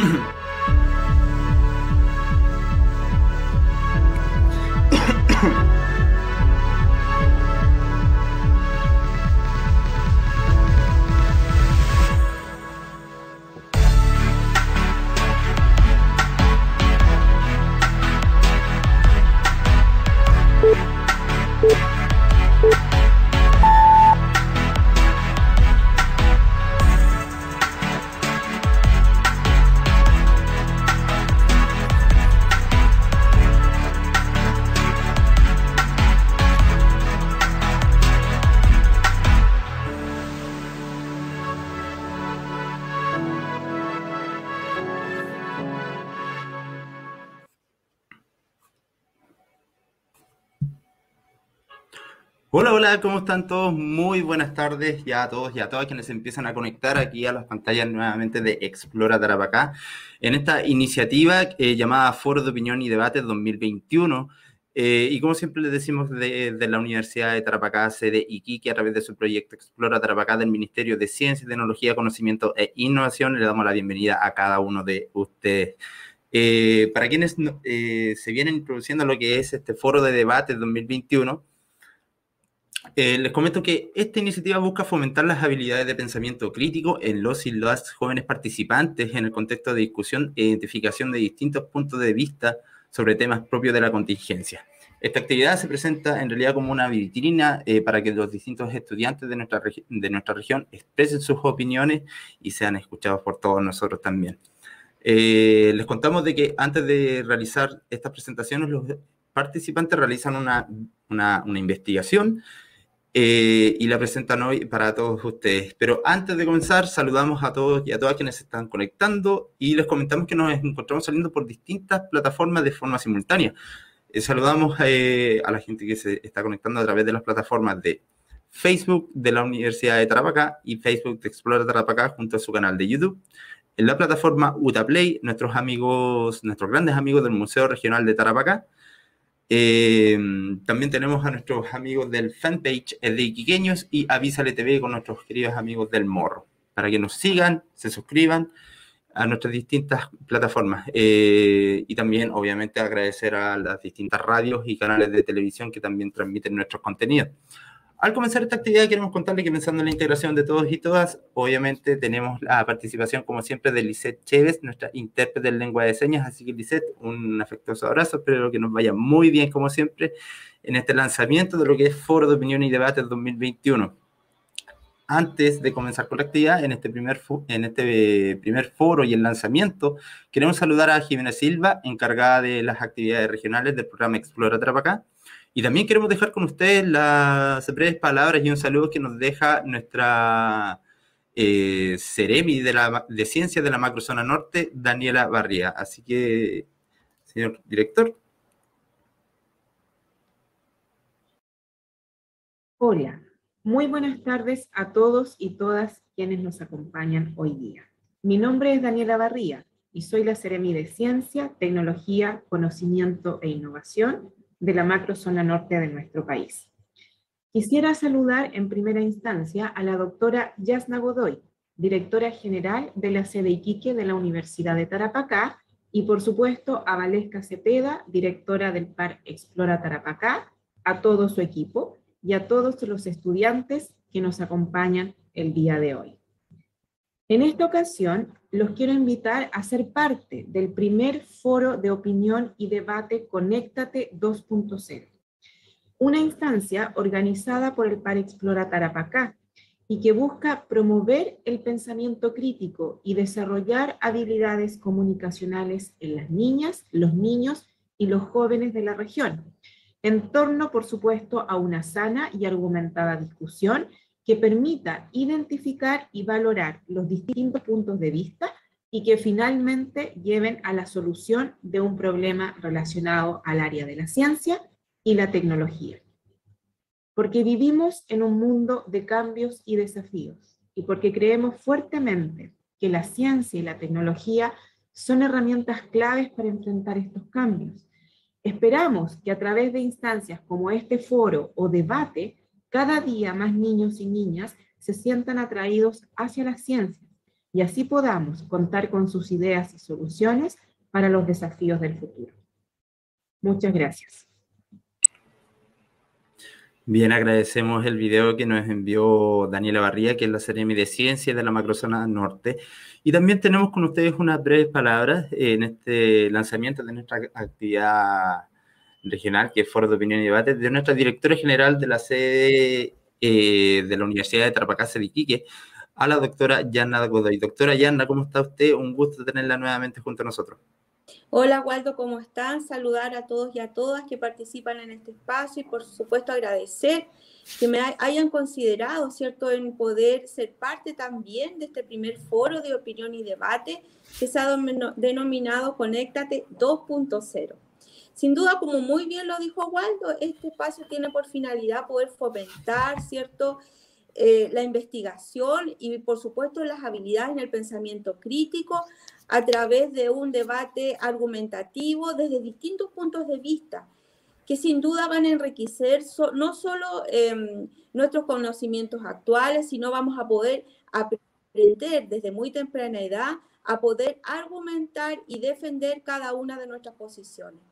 Mm-hmm. Hola, ¿cómo están todos? Muy buenas tardes ya a todos y a todas quienes empiezan a conectar aquí a las pantallas nuevamente de Explora Tarapacá en esta iniciativa eh, llamada Foro de Opinión y Debate 2021. Eh, y como siempre les decimos de, la Universidad de Tarapacá, sede Iquique, a través de su proyecto Explora Tarapacá del Ministerio de Ciencia, Tecnología, Conocimiento e Innovación, le damos la bienvenida a cada uno de ustedes. Eh, para quienes se vienen introduciendo lo que es este Foro de Debate 2021, eh, les comento que esta iniciativa busca fomentar las habilidades de pensamiento crítico en los y las jóvenes participantes en el contexto de discusión e identificación de distintos puntos de vista sobre temas propios de la contingencia. Esta actividad se presenta en realidad como una vitrina eh, para que los distintos estudiantes de nuestra, de nuestra región expresen sus opiniones y sean escuchados por todos nosotros también. Eh, les contamos de que antes de realizar estas presentaciones, los participantes realizan una, una, una investigación eh, y la presentan hoy para todos ustedes. Pero antes de comenzar, saludamos a todos y a todas quienes se están conectando y les comentamos que nos encontramos saliendo por distintas plataformas de forma simultánea. Eh, saludamos eh, a la gente que se está conectando a través de las plataformas de Facebook de la Universidad de Tarapacá y Facebook de Explorer Tarapacá junto a su canal de YouTube. En la plataforma Utaplay, nuestros amigos, nuestros grandes amigos del Museo Regional de Tarapacá eh, también tenemos a nuestros amigos del fanpage de Iquiqueños y Avísale TV con nuestros queridos amigos del Morro, para que nos sigan, se suscriban a nuestras distintas plataformas. Eh, y también, obviamente, agradecer a las distintas radios y canales de televisión que también transmiten nuestros contenidos. Al comenzar esta actividad queremos contarles que pensando en la integración de todos y todas, obviamente tenemos la participación como siempre de Lisette Chévez, nuestra intérprete en lengua de señas, así que Lisette, un afectuoso abrazo, espero que nos vaya muy bien como siempre en este lanzamiento de lo que es Foro de Opinión y Debate 2021. Antes de comenzar con la actividad, en este, primer en este primer foro y el lanzamiento, queremos saludar a Jimena Silva, encargada de las actividades regionales del programa Explora Trapacá, y también queremos dejar con ustedes las breves palabras y un saludo que nos deja nuestra eh, Ceremi de, la, de de la Macrozona Norte, Daniela Barría. Así que, señor director. Hola, muy buenas tardes a todos y todas quienes nos acompañan hoy día. Mi nombre es Daniela Barría y soy la Ceremi de Ciencia, Tecnología, Conocimiento e Innovación de la macrozona norte de nuestro país. Quisiera saludar en primera instancia a la doctora Yasna Godoy, directora general de la sede Iquique de la Universidad de Tarapacá, y por supuesto a Valesca Cepeda, directora del PAR Explora Tarapacá, a todo su equipo y a todos los estudiantes que nos acompañan el día de hoy. En esta ocasión, los quiero invitar a ser parte del primer foro de opinión y debate Conéctate 2.0, una instancia organizada por el Par Explora Tarapacá y que busca promover el pensamiento crítico y desarrollar habilidades comunicacionales en las niñas, los niños y los jóvenes de la región, en torno, por supuesto, a una sana y argumentada discusión que permita identificar y valorar los distintos puntos de vista y que finalmente lleven a la solución de un problema relacionado al área de la ciencia y la tecnología. Porque vivimos en un mundo de cambios y desafíos y porque creemos fuertemente que la ciencia y la tecnología son herramientas claves para enfrentar estos cambios. Esperamos que a través de instancias como este foro o debate cada día más niños y niñas se sientan atraídos hacia la ciencia y así podamos contar con sus ideas y soluciones para los desafíos del futuro. Muchas gracias. Bien, agradecemos el video que nos envió Daniela Barría, que es la Seremi de Ciencias de la Macrozona Norte. Y también tenemos con ustedes unas breves palabras en este lanzamiento de nuestra actividad regional, que es Foro de Opinión y Debate, de nuestra directora general de la sede eh, de la Universidad de Tarapacá, de Iquique, a la doctora Yanna Godoy. Doctora Yanna, ¿cómo está usted? Un gusto tenerla nuevamente junto a nosotros. Hola Waldo, ¿cómo están? Saludar a todos y a todas que participan en este espacio y por supuesto agradecer que me hayan considerado, ¿cierto?, en poder ser parte también de este primer foro de opinión y debate que se ha denominado Conéctate 2.0. Sin duda, como muy bien lo dijo Waldo, este espacio tiene por finalidad poder fomentar, ¿cierto?, eh, la investigación y, por supuesto, las habilidades en el pensamiento crítico a través de un debate argumentativo desde distintos puntos de vista, que sin duda van a enriquecer no solo em, nuestros conocimientos actuales, sino vamos a poder aprender desde muy temprana edad a poder argumentar y defender cada una de nuestras posiciones.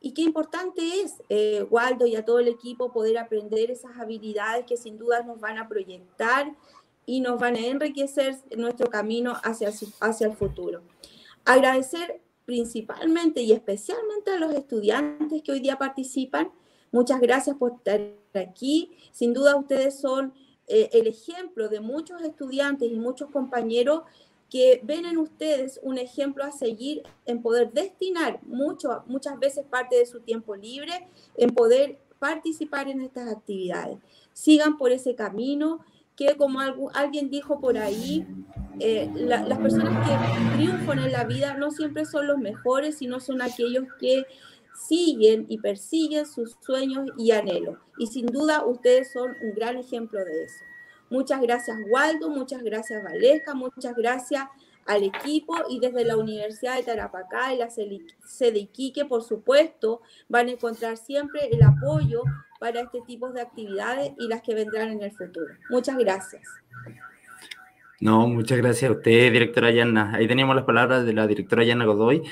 Y qué importante es, eh, Waldo y a todo el equipo, poder aprender esas habilidades que sin duda nos van a proyectar y nos van a enriquecer nuestro camino hacia, hacia el futuro. Agradecer principalmente y especialmente a los estudiantes que hoy día participan. Muchas gracias por estar aquí. Sin duda ustedes son eh, el ejemplo de muchos estudiantes y muchos compañeros que ven en ustedes un ejemplo a seguir en poder destinar mucho, muchas veces parte de su tiempo libre en poder participar en estas actividades. Sigan por ese camino que como alguien dijo por ahí, eh, las personas que triunfan en la vida no siempre son los mejores, sino son aquellos que siguen y persiguen sus sueños y anhelos. Y sin duda ustedes son un gran ejemplo de eso. Muchas gracias Waldo, muchas gracias Valesca, muchas gracias al equipo y desde la Universidad de Tarapacá y la sede Iquique, por supuesto, van a encontrar siempre el apoyo para este tipo de actividades y las que vendrán en el futuro. Muchas gracias. No, muchas gracias a usted, directora Yanna. Ahí teníamos las palabras de la directora Yanna Godoy,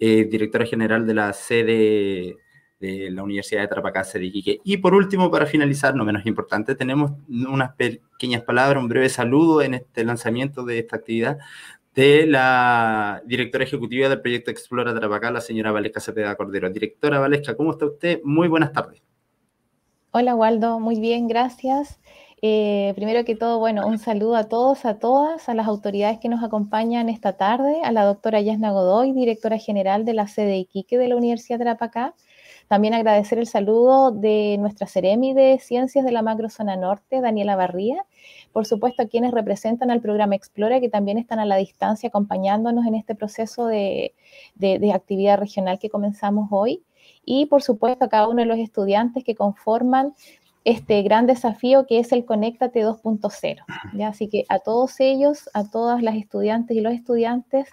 eh, directora general de la sede de la Universidad de Tarapacá, de Iquique. Y por último, para finalizar, no menos importante, tenemos unas pequeñas palabras, un breve saludo en este lanzamiento de esta actividad de la directora ejecutiva del proyecto Explora Tarapacá, la señora Valesca Cepeda Cordero. Directora Valesca, ¿cómo está usted? Muy buenas tardes. Hola Waldo, muy bien, gracias. Eh, primero que todo, bueno, un saludo a todos, a todas, a las autoridades que nos acompañan esta tarde, a la doctora Yasna Godoy, directora general de la sede Iquique de la Universidad de Tarapacá, también agradecer el saludo de nuestra Ceremi de Ciencias de la Macrozona Norte, Daniela Barría. Por supuesto, a quienes representan al programa Explora, que también están a la distancia acompañándonos en este proceso de, actividad regional que comenzamos hoy. Y por supuesto, a cada uno de los estudiantes que conforman este gran desafío que es el Conéctate 2.0. Así que a todos ellos, a todas las estudiantes y los estudiantes,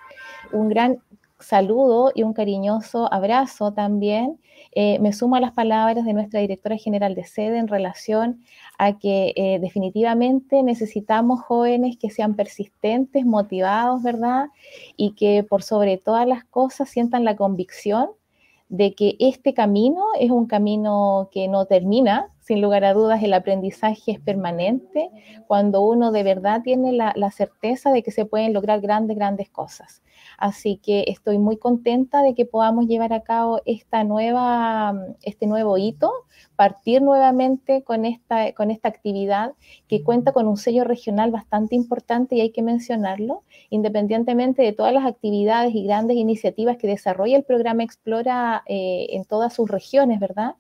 un gran saludo y un cariñoso abrazo también. Eh, me sumo a las palabras de nuestra directora general de sede en relación a que eh, definitivamente necesitamos jóvenes que sean persistentes, motivados, ¿verdad? Y que por sobre todas las cosas sientan la convicción de que este camino es un camino que no termina, sin lugar a dudas el aprendizaje es permanente cuando uno de verdad tiene la, la certeza de que se pueden lograr grandes, grandes cosas. Así que estoy muy contenta de que podamos llevar a cabo esta nueva, este nuevo hito, partir nuevamente con esta, con esta actividad que cuenta con un sello regional bastante importante y hay que mencionarlo, independientemente de todas las actividades y grandes iniciativas que desarrolla el programa Explora eh, en todas sus regiones, ¿verdad?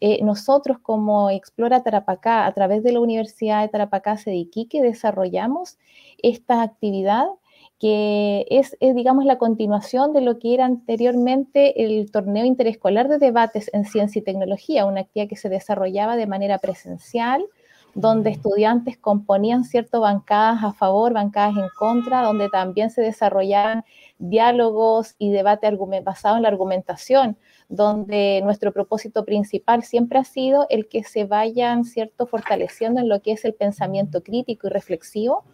Eh, nosotros como Explora Tarapacá, a través de la Universidad de Tarapacá, Sediquique, desarrollamos esta actividad que es, digamos, la continuación de lo que era anteriormente el torneo interescolar de debates en ciencia y tecnología, una actividad que se desarrollaba de manera presencial, donde estudiantes componían ciertas bancadas a favor, bancadas en contra, donde también se desarrollaban diálogos y debate basado en la argumentación, donde nuestro propósito principal siempre ha sido el que se vayan, ¿cierto?, fortaleciendo en lo que es el pensamiento crítico y reflexivo,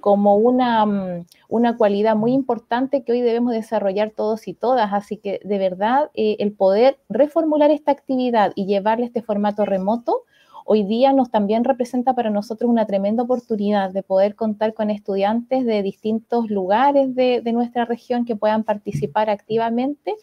como una, mm, una, cualidad muy importante que hoy debemos desarrollar todos y todas. Así que de verdad eh, el poder reformular esta actividad y llevarle este formato remoto hoy día nos también representa para nosotros una tremenda oportunidad de poder contar con estudiantes de distintos lugares de, nuestra región que puedan participar activamente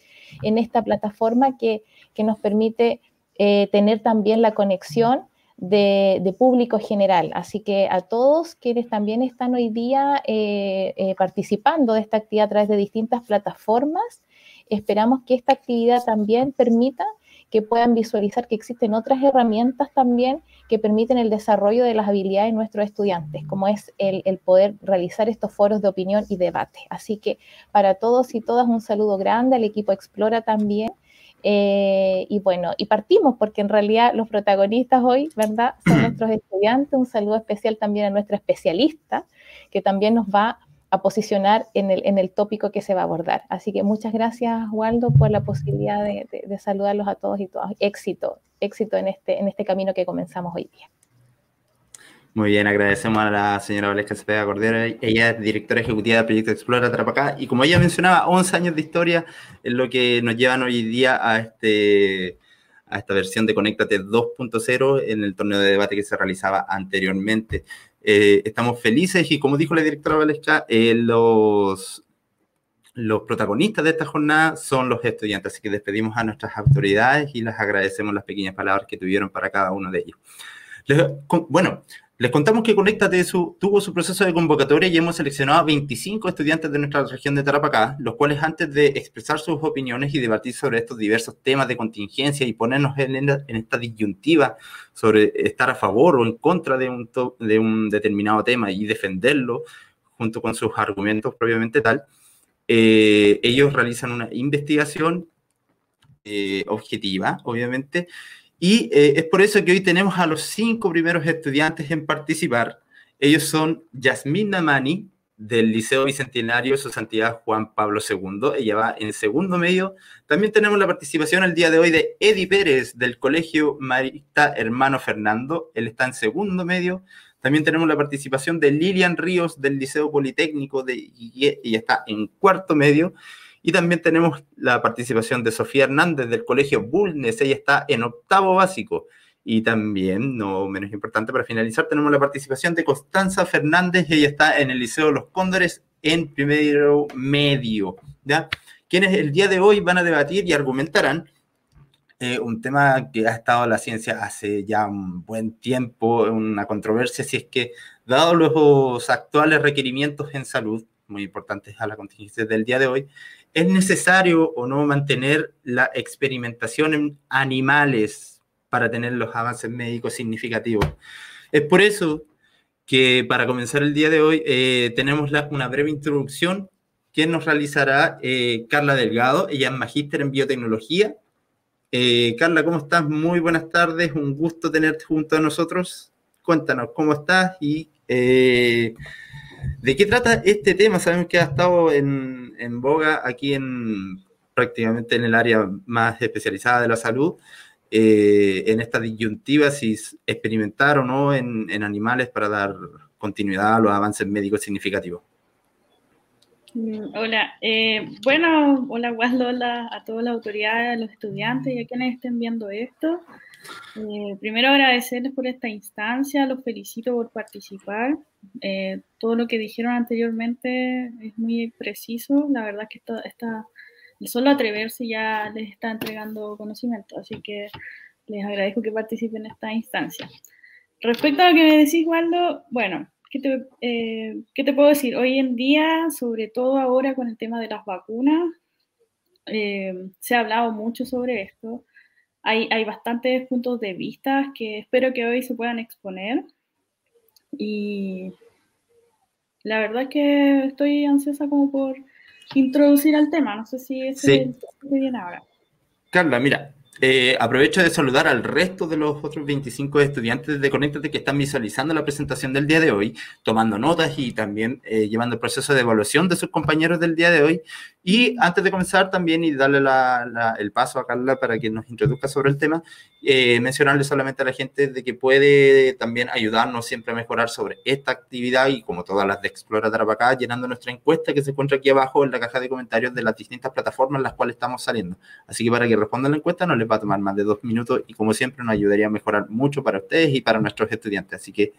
en esta plataforma que, nos permite eh, tener también la conexión de, público general. Así que a todos quienes también están hoy día eh, eh, participando de esta actividad a través de distintas plataformas, esperamos que esta actividad también permita que puedan visualizar que existen otras herramientas también que permiten el desarrollo de las habilidades de nuestros estudiantes, como es el, el poder realizar estos foros de opinión y debate. Así que para todos y todas un saludo grande al equipo Explora también. Eh, y bueno, y partimos porque en realidad los protagonistas hoy, ¿verdad? Son nuestros estudiantes. Un saludo especial también a nuestra especialista, que también nos va a posicionar en el, en el tópico que se va a abordar. Así que muchas gracias, Waldo, por la posibilidad de, de saludarlos a todos y todas. Éxito, éxito en este, en este camino que comenzamos hoy día. Muy bien, agradecemos a la señora Valesca Cepeda Cordero. Ella es directora ejecutiva del proyecto Explora Trapacá y como ella mencionaba, 11 años de historia es lo que nos llevan hoy día a, este, a esta versión de Conéctate 2.0 en el torneo de debate que se realizaba anteriormente. Eh, estamos felices y como dijo la directora Valesca, eh, los, los protagonistas de esta jornada son los estudiantes, así que despedimos a nuestras autoridades y les agradecemos las pequeñas palabras que tuvieron para cada uno de ellos. bueno, les contamos que Conéctate tuvo su proceso de convocatoria y hemos seleccionado a 25 estudiantes de nuestra región de Tarapacá, los cuales antes de expresar sus opiniones y debatir sobre estos diversos temas de contingencia y ponernos en, esta disyuntiva sobre estar a favor o en contra de un, de un determinado tema y defenderlo junto con sus argumentos propiamente tal, eh, ellos realizan una investigación eh, objetiva, obviamente, y eh, es por eso que hoy tenemos a los cinco primeros estudiantes en participar. Ellos son Yasmín Namani, del Liceo Bicentenario Su Santidad Juan Pablo II. Ella va en segundo medio. También tenemos la participación el día de hoy de Eddie Pérez, del Colegio Marista Hermano Fernando. Él está en segundo medio. También tenemos la participación de Lilian Ríos, del Liceo Politécnico, de, y está en cuarto medio. Y también tenemos la participación de Sofía Hernández del Colegio Bulnes, ella está en octavo básico. Y también, no menos importante, para finalizar, tenemos la participación de Constanza Fernández, ella está en el Liceo Los Cóndores en primero medio. ¿ya? Quienes el día de hoy van a debatir y argumentarán eh, un tema que ha estado en la ciencia hace ya un buen tiempo, una controversia, si es que, dado los actuales requerimientos en salud, muy importantes a la contingencia del día de hoy, ¿Es necesario o no mantener la experimentación en animales para tener los avances médicos significativos? Es por eso que para comenzar el día de hoy eh, tenemos una breve introducción que nos realizará eh, Carla Delgado. Ella es magíster en biotecnología. Eh, Carla, ¿cómo estás? Muy buenas tardes. Un gusto tenerte junto a nosotros. Cuéntanos cómo estás y ¿De qué trata este tema? Sabemos que ha estado en, boga aquí en prácticamente en el área más especializada de la salud, eh, en esta disyuntiva si experimentar o no en, animales para dar continuidad a los avances médicos significativos. Hola, eh, bueno, hola Waldo, hola a todas las autoridades, a los estudiantes y a quienes estén viendo esto. Eh, primero agradecerles por esta instancia, los felicito por participar. Eh, todo lo que dijeron anteriormente es muy preciso. La verdad es que está, el solo atreverse ya les está entregando conocimiento, así que les agradezco que participen en esta instancia. Respecto a lo que me decís, Waldo, bueno, ¿qué te, eh, ¿qué te puedo decir? Hoy en día, sobre todo ahora con el tema de las vacunas, se ha hablado mucho sobre esto hay, bastantes puntos de vista que espero que hoy se puedan exponer. Y la verdad es que estoy ansiosa como por introducir al tema. No sé si es sí. bien ahora. Carla, mira, eh, aprovecho de saludar al resto de los otros 25 estudiantes de Conéctate que están visualizando la presentación del día de hoy, tomando notas y también eh, llevando el proceso de evaluación de sus compañeros del día de hoy. Y antes de comenzar también y darle el paso a Carla para que nos introduzca sobre el tema, eh, mencionarle solamente a la gente de que puede también ayudarnos siempre a mejorar sobre esta actividad y como todas las de Explora Tarapacá, llenando nuestra encuesta que se encuentra aquí abajo en la caja de comentarios de las distintas plataformas en las cuales estamos saliendo. Así que para que respondan la encuesta no les va a tomar más de dos minutos y como siempre nos ayudaría a mejorar mucho para ustedes y para nuestros estudiantes. Así que,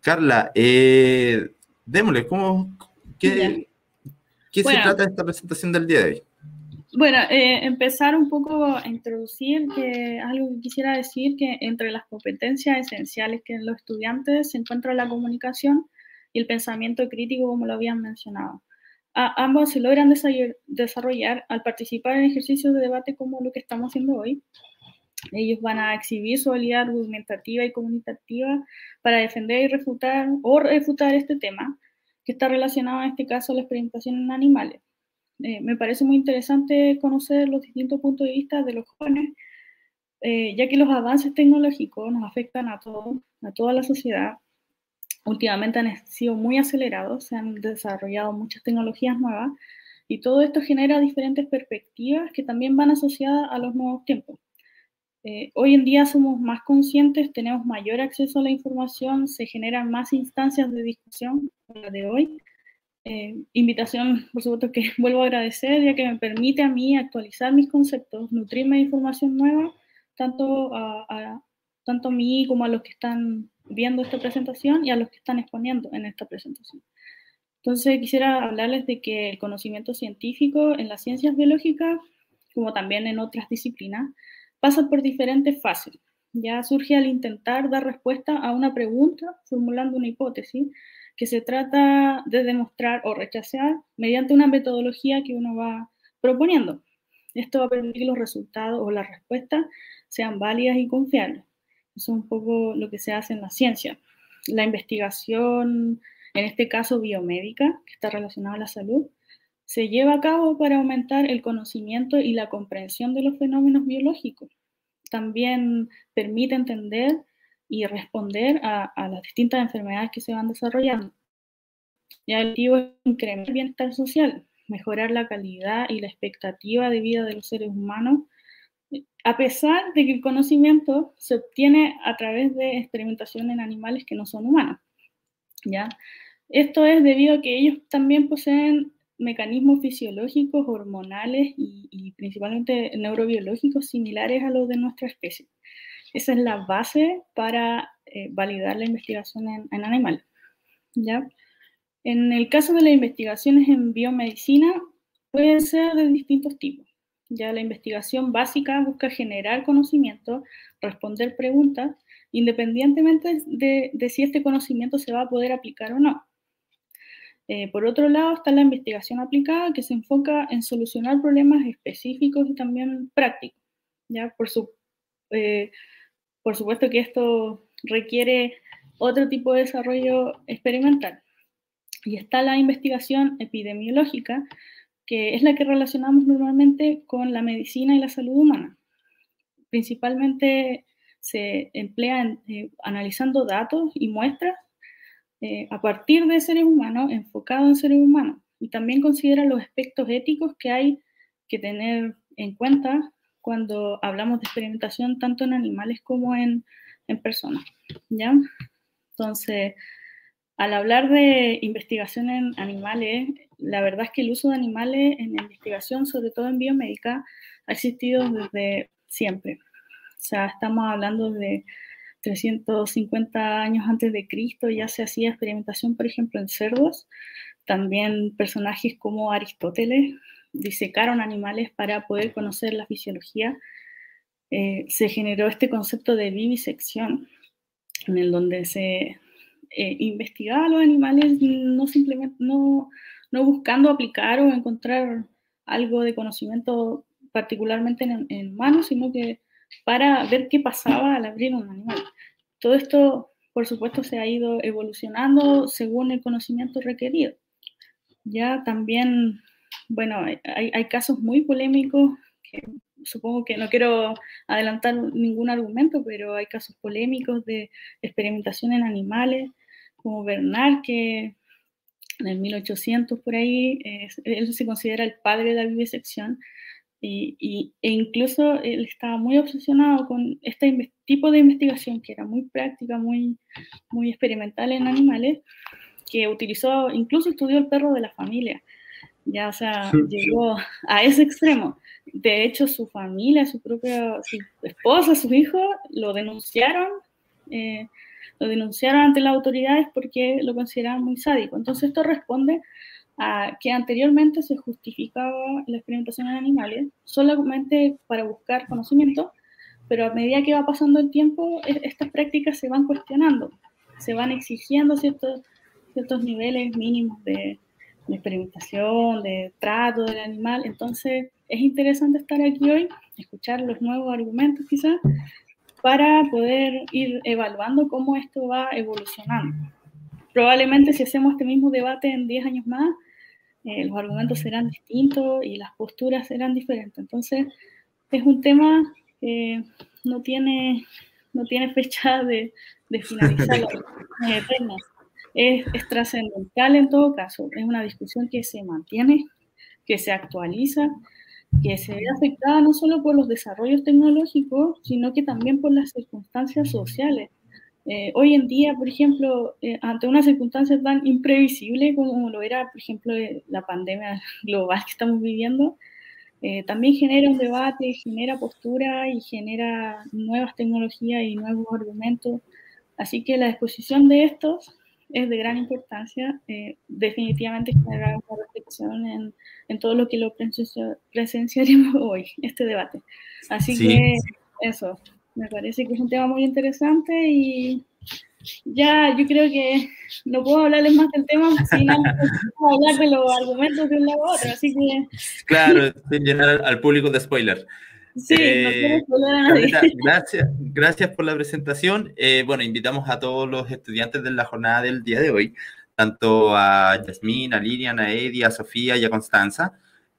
Carla, eh, démosle, ¿cómo, ¿qué, ¿qué se trata de esta presentación del día de hoy? Bueno, eh, empezar un poco a introducir que algo que quisiera decir que entre las competencias esenciales que en los estudiantes se encuentra la comunicación y el pensamiento crítico, como lo habían mencionado. ambos se logran desarrollar al participar en ejercicios de debate como lo que estamos haciendo hoy. Ellos van a exhibir su habilidad argumentativa y comunicativa para defender y refutar o refutar este tema, que está relacionado en este caso a la experimentación en animales. Eh, me parece muy interesante conocer los distintos puntos de vista de los jóvenes, eh, ya que los avances tecnológicos nos afectan a todos, a toda la sociedad. Últimamente han sido muy acelerados, se han desarrollado muchas tecnologías nuevas y todo esto genera diferentes perspectivas que también van asociadas a los nuevos tiempos. Eh, hoy en día somos más conscientes, tenemos mayor acceso a la información, se generan más instancias de discusión, la de hoy. Eh, invitación, por supuesto, que vuelvo a agradecer, ya que me permite a mí actualizar mis conceptos, nutrirme de información nueva, tanto a, tanto a mí como a los que están viendo esta presentación y a los que están exponiendo en esta presentación. Entonces, quisiera hablarles de que el conocimiento científico en las ciencias biológicas, como también en otras disciplinas, pasa por diferentes fases. Ya surge al intentar dar respuesta a una pregunta formulando una hipótesis que se trata de demostrar o rechazar mediante una metodología que uno va proponiendo. Esto va a permitir que los resultados o las respuestas sean válidas y confiables. Eso es un poco lo que se hace en la ciencia. La investigación, en este caso biomédica, que está relacionada a la salud, se lleva a cabo para aumentar el conocimiento y la comprensión de los fenómenos biológicos. También permite entender y responder a, las distintas enfermedades que se van desarrollando. Y el objetivo es incrementar el bienestar social, mejorar la calidad y la expectativa de vida de los seres humanos, a pesar de que el conocimiento se obtiene a través de experimentación en animales que no son humanos. ¿ya? Esto es debido a que ellos también poseen mecanismos fisiológicos, hormonales y, principalmente neurobiológicos similares a los de nuestra especie. Esa es la base para eh, validar la investigación en, animales. ¿ya? En el caso de las investigaciones en biomedicina, pueden ser de distintos tipos. Ya la investigación básica busca generar conocimiento, responder preguntas, independientemente de si este conocimiento se va a poder aplicar o no. Eh, por otro lado, está la investigación aplicada que se enfoca en solucionar problemas específicos y también prácticos. ¿ya? Por, su, eh, por supuesto que esto requiere otro tipo de desarrollo experimental. Y está la investigación epidemiológica, que es la que relacionamos normalmente con la medicina y la salud humana. Principalmente se emplea eh, analizando datos y muestras eh, a partir de seres humanos, enfocado en seres humanos, y también considera los aspectos éticos que hay que tener en cuenta cuando hablamos de experimentación tanto en animales como en, en personas. ¿ya? Entonces, al hablar de investigación en animales, la verdad es que el uso de animales en investigación, sobre todo en biomédica, ha existido desde siempre. O sea, estamos hablando de 350 años antes de Cristo ya se hacía experimentación, por ejemplo, en cerdos. También personajes como Aristóteles disecaron animales para poder conocer la fisiología. Eh, se generó este concepto de vivisección, en el donde se eh, investigaba a los animales no simplemente no, no, buscando aplicar o encontrar algo de conocimiento particularmente en, en humanos, sino que para ver qué pasaba al abrir un animal. Todo esto, por supuesto, se ha ido evolucionando según el conocimiento requerido. Ya también, bueno, hay, casos muy polémicos que supongo que no quiero adelantar ningún argumento, pero hay casos polémicos de experimentación en animales, como Bernard, que en el 1800 por ahí, él se considera el padre de la vivisección, y, e incluso él estaba muy obsesionado con este tipo de investigación que era muy práctica, muy, muy experimental en animales, que utilizó, incluso estudió el perro de la familia. Ya, o sea, llegó a ese extremo. De hecho, su familia, su propia su esposa, sus hijos, lo denunciaron, eh, lo denunciaron ante las autoridades porque lo consideraban muy sádico. Entonces, esto responde que anteriormente se justificaba la experimentación en animales solamente para buscar conocimiento, pero a medida que va pasando el tiempo, e, estas prácticas se van cuestionando, se van exigiendo ciertos, ciertos niveles mínimos de, de experimentación, de trato del animal. Entonces, es interesante estar aquí hoy escuchar los nuevos argumentos quizás, para poder ir evaluando cómo esto va evolucionando. Probablemente si hacemos este mismo debate en 10 años más, eh, los argumentos serán distintos y las posturas serán diferentes. Entonces, es un tema que no tiene, no tiene fecha de, de finalizar, es, es trascendental en todo caso, es una discusión que se mantiene, que se actualiza, que se ve afectada no solo por los desarrollos tecnológicos, sino que también por las circunstancias sociales. Eh, hoy en día, por ejemplo, eh, ante una circunstancia tan imprevisible como lo era, por ejemplo, eh, la pandemia global que estamos viviendo, también genera un debate, genera postura y genera nuevas tecnologías y nuevos argumentos. Así que la exposición de estos es de gran importancia. Eh, definitivamente generar una reflexión en, en, todo lo que lo presenciaremos hoy, este debate. Así que eso, me parece que es un tema muy interesante y ya yo creo que no puedo hablarles más del tema sin hablar de los argumentos de un lado a otro. Así que... Claro, sin llenar al público de spoiler. Sí, eh, gracias, gracias por la presentación. Eh, bueno, invitamos a todos los estudiantes de la jornada del día de hoy, tanto a Yasmín, a Lilian, a Eddie, a Sofía y a Constanza,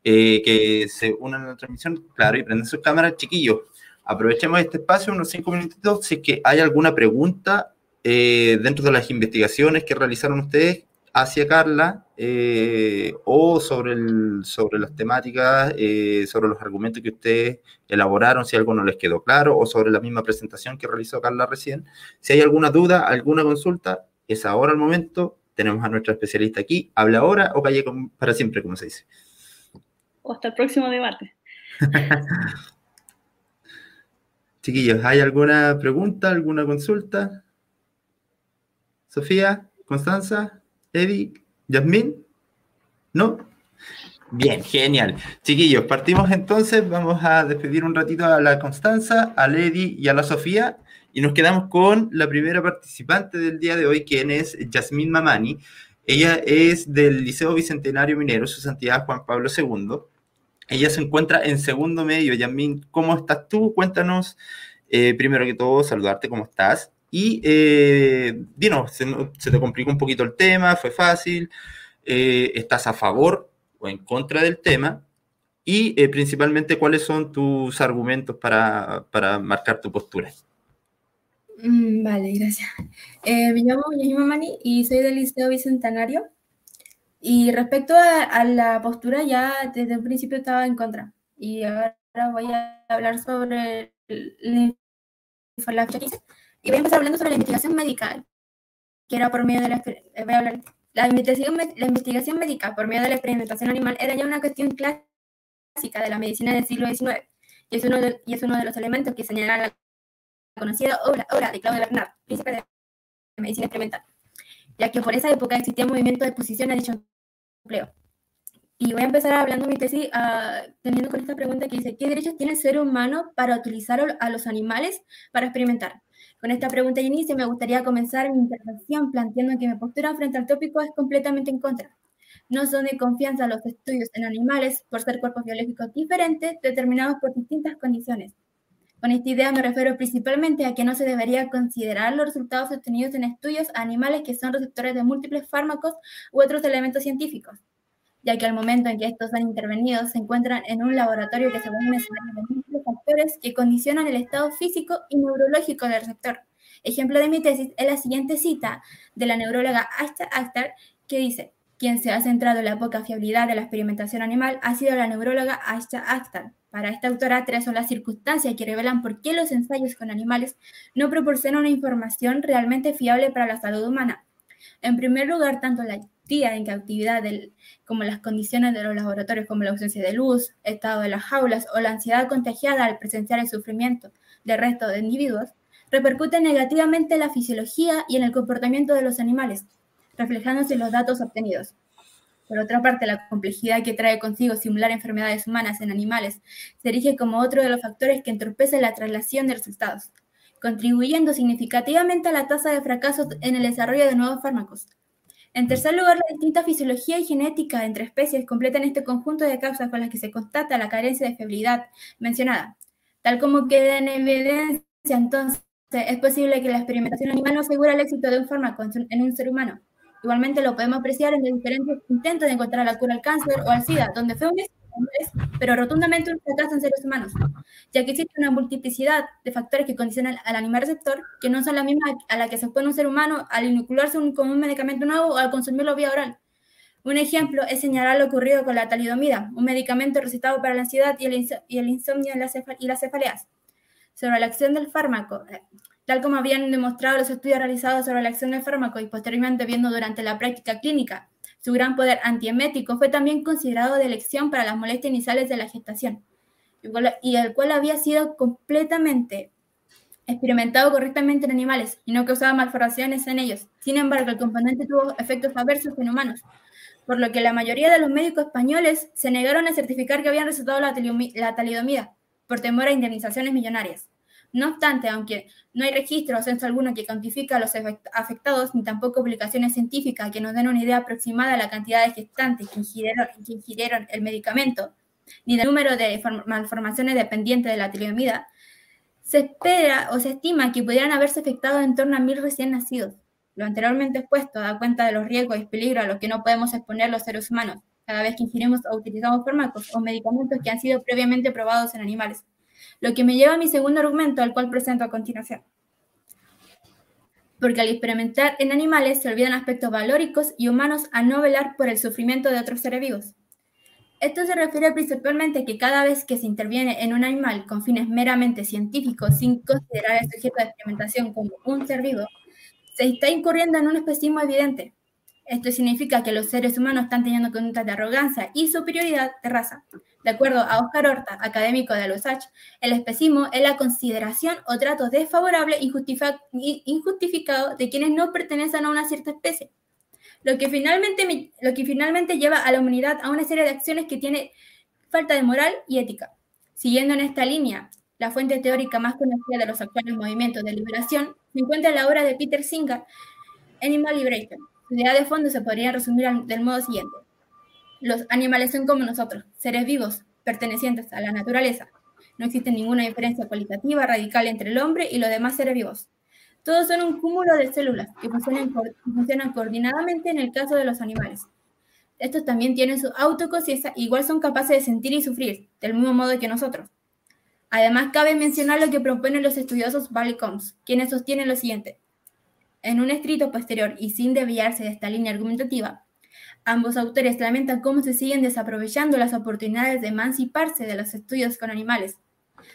eh, que se unan a la transmisión, claro, y prenden sus cámaras. Chiquillos, aprovechemos este espacio, unos cinco minutitos, si es que hay alguna pregunta dentro de las investigaciones que realizaron ustedes hacia Carla eh, o sobre, el, sobre las temáticas, eh, sobre los argumentos que ustedes elaboraron, si algo no les quedó claro, o sobre la misma presentación que realizó Carla recién. Si hay alguna duda, alguna consulta, es ahora el momento. Tenemos a nuestra especialista aquí. Habla ahora o calle para siempre, como se dice. O hasta el próximo debate. Chiquillos, ¿hay alguna pregunta, alguna consulta? Sofía, Constanza. Eddie, Yasmín, ¿no? Bien, genial. Chiquillos, partimos entonces, vamos a despedir un ratito a la Constanza, a Lady y a la Sofía, y nos quedamos con la primera participante del día de hoy, quien es Yasmín Mamani. Ella es del Liceo Bicentenario Minero, su santidad Juan Pablo II. Ella se encuentra en segundo medio. Yasmín, ¿cómo estás tú? Cuéntanos, eh, primero que todo, saludarte, ¿cómo estás? Y, eh, dinos, se, te complicó un poquito el tema, fue fácil, eh, estás a favor o en contra del tema, y eh, principalmente cuáles son tus argumentos para, para marcar tu postura. Mm, vale, gracias. Eh, me llamo Yajima Mani y soy del Liceo Bicentenario. Y respecto a, la postura, ya desde un principio estaba en contra. Y ahora voy a hablar sobre el, el, y voy a empezar hablando sobre la investigación médica, que era por medio de la, eh, voy a hablar, la, investigación, la investigación médica por medio de la experimentación animal era ya una cuestión clásica de la medicina del siglo XIX, y es uno de, y es uno de los elementos que señala la conocida obra, obra de Claude Bernard, príncipe de la medicina experimental, ya que por esa época existía un movimiento de exposición a dicho empleo. Y voy a empezar hablando mi tesis uh, teniendo con esta pregunta que dice, ¿qué derechos tiene el ser humano para utilizar a los animales para experimentar? Con esta pregunta de inicio me gustaría comenzar mi intervención planteando que mi postura frente al tópico es completamente en contra. No son de confianza los estudios en animales por ser cuerpos biológicos diferentes determinados por distintas condiciones. Con esta idea me refiero principalmente a que no se debería considerar los resultados obtenidos en estudios animales que son receptores de múltiples fármacos u otros elementos científicos, ya que al momento en que estos han intervenido se encuentran en un laboratorio que se vuelve un de múltiples factores que condicionan el estado físico y neurológico del receptor. Ejemplo de mi tesis es la siguiente cita de la neuróloga Asta Akhtar, que dice, quien se ha centrado en la poca fiabilidad de la experimentación animal ha sido la neuróloga Asta Akhtar. Para esta autora, tres son las circunstancias que revelan por qué los ensayos con animales no proporcionan una información realmente fiable para la salud humana. En primer lugar, tanto la en cautividad del, como las condiciones de los laboratorios como la ausencia de luz, estado de las jaulas o la ansiedad contagiada al presenciar el sufrimiento del resto de individuos, repercuten negativamente en la fisiología y en el comportamiento de los animales, reflejándose en los datos obtenidos. Por otra parte, la complejidad que trae consigo simular enfermedades humanas en animales se erige como otro de los factores que entorpece la traslación de resultados, contribuyendo significativamente a la tasa de fracaso en el desarrollo de nuevos fármacos, en tercer lugar, la distinta fisiología y genética entre especies completan este conjunto de causas con las que se constata la carencia de fiabilidad mencionada. Tal como queda en evidencia, entonces, es posible que la experimentación animal no asegure el éxito de un fármaco en un ser humano. Igualmente lo podemos apreciar en los diferentes intentos de encontrar la cura al cáncer o al SIDA, donde fue un pero rotundamente un fracaso en seres humanos, ya que existe una multiplicidad de factores que condicionan al animal receptor que no son las mismas a la que se expone un ser humano al inocularse un, con un medicamento nuevo o al consumirlo vía oral. Un ejemplo es señalar lo ocurrido con la talidomida, un medicamento recetado para la ansiedad y el, insomnio y las cefaleas. Sobre la acción del fármaco, eh, tal como habían demostrado los estudios realizados sobre la acción del fármaco y posteriormente viendo durante la práctica clínica, su gran poder antiemético fue también considerado de elección para las molestias iniciales de la gestación, y el cual había sido completamente experimentado correctamente en animales y no causaba malformaciones en ellos. Sin embargo, el componente tuvo efectos adversos en humanos, por lo que la mayoría de los médicos españoles se negaron a certificar que habían recetado la, talidomida por temor a indemnizaciones millonarias. No obstante, aunque no hay registro o censo alguno que cuantifique a los afectados, ni tampoco publicaciones científicas que nos den una idea aproximada de la cantidad de gestantes que ingirieron, el medicamento, ni del número de malformaciones dependientes de la talidomida, se espera o se estima que pudieran haberse afectado en torno a mil recién nacidos. Lo anteriormente expuesto da cuenta de los riesgos y peligros a los que no podemos exponer los seres humanos cada vez que ingirimos o utilizamos fármacos o medicamentos que han sido previamente probados en animales. Lo que me lleva a mi segundo argumento, al cual presento a continuación. Porque al experimentar en animales se olvidan aspectos valóricos y humanos a no velar por el sufrimiento de otros seres vivos. Esto se refiere principalmente a que cada vez que se interviene en un animal con fines meramente científicos, sin considerar el sujeto de experimentación como un ser vivo, se está incurriendo en un especismo evidente. Esto significa que los seres humanos están teniendo conductas de arrogancia y superioridad de raza, de acuerdo a Oscar Horta, académico de USACH, el especismo es la consideración o trato desfavorable injustificado de quienes no pertenecen a una cierta especie, lo que, finalmente, lo que finalmente lleva a la humanidad a una serie de acciones que tiene falta de moral y ética. Siguiendo en esta línea, la fuente teórica más conocida de los actuales movimientos de liberación se encuentra en la obra de Peter Singer, Animal Liberation. Su idea de fondo se podría resumir del modo siguiente. Los animales son como nosotros, seres vivos, pertenecientes a la naturaleza. No existe ninguna diferencia cualitativa radical entre el hombre y los demás seres vivos. Todos son un cúmulo de células que funcionan, coordinadamente en el caso de los animales. Estos también tienen su autoconciencia, igual son capaces de sentir y sufrir, del mismo modo que nosotros. Además, cabe mencionar lo que proponen los estudiosos Combs, quienes sostienen lo siguiente. En un escrito posterior y sin desviarse de esta línea argumentativa, Ambos autores lamentan cómo se siguen desaprovechando las oportunidades de emanciparse de los estudios con animales,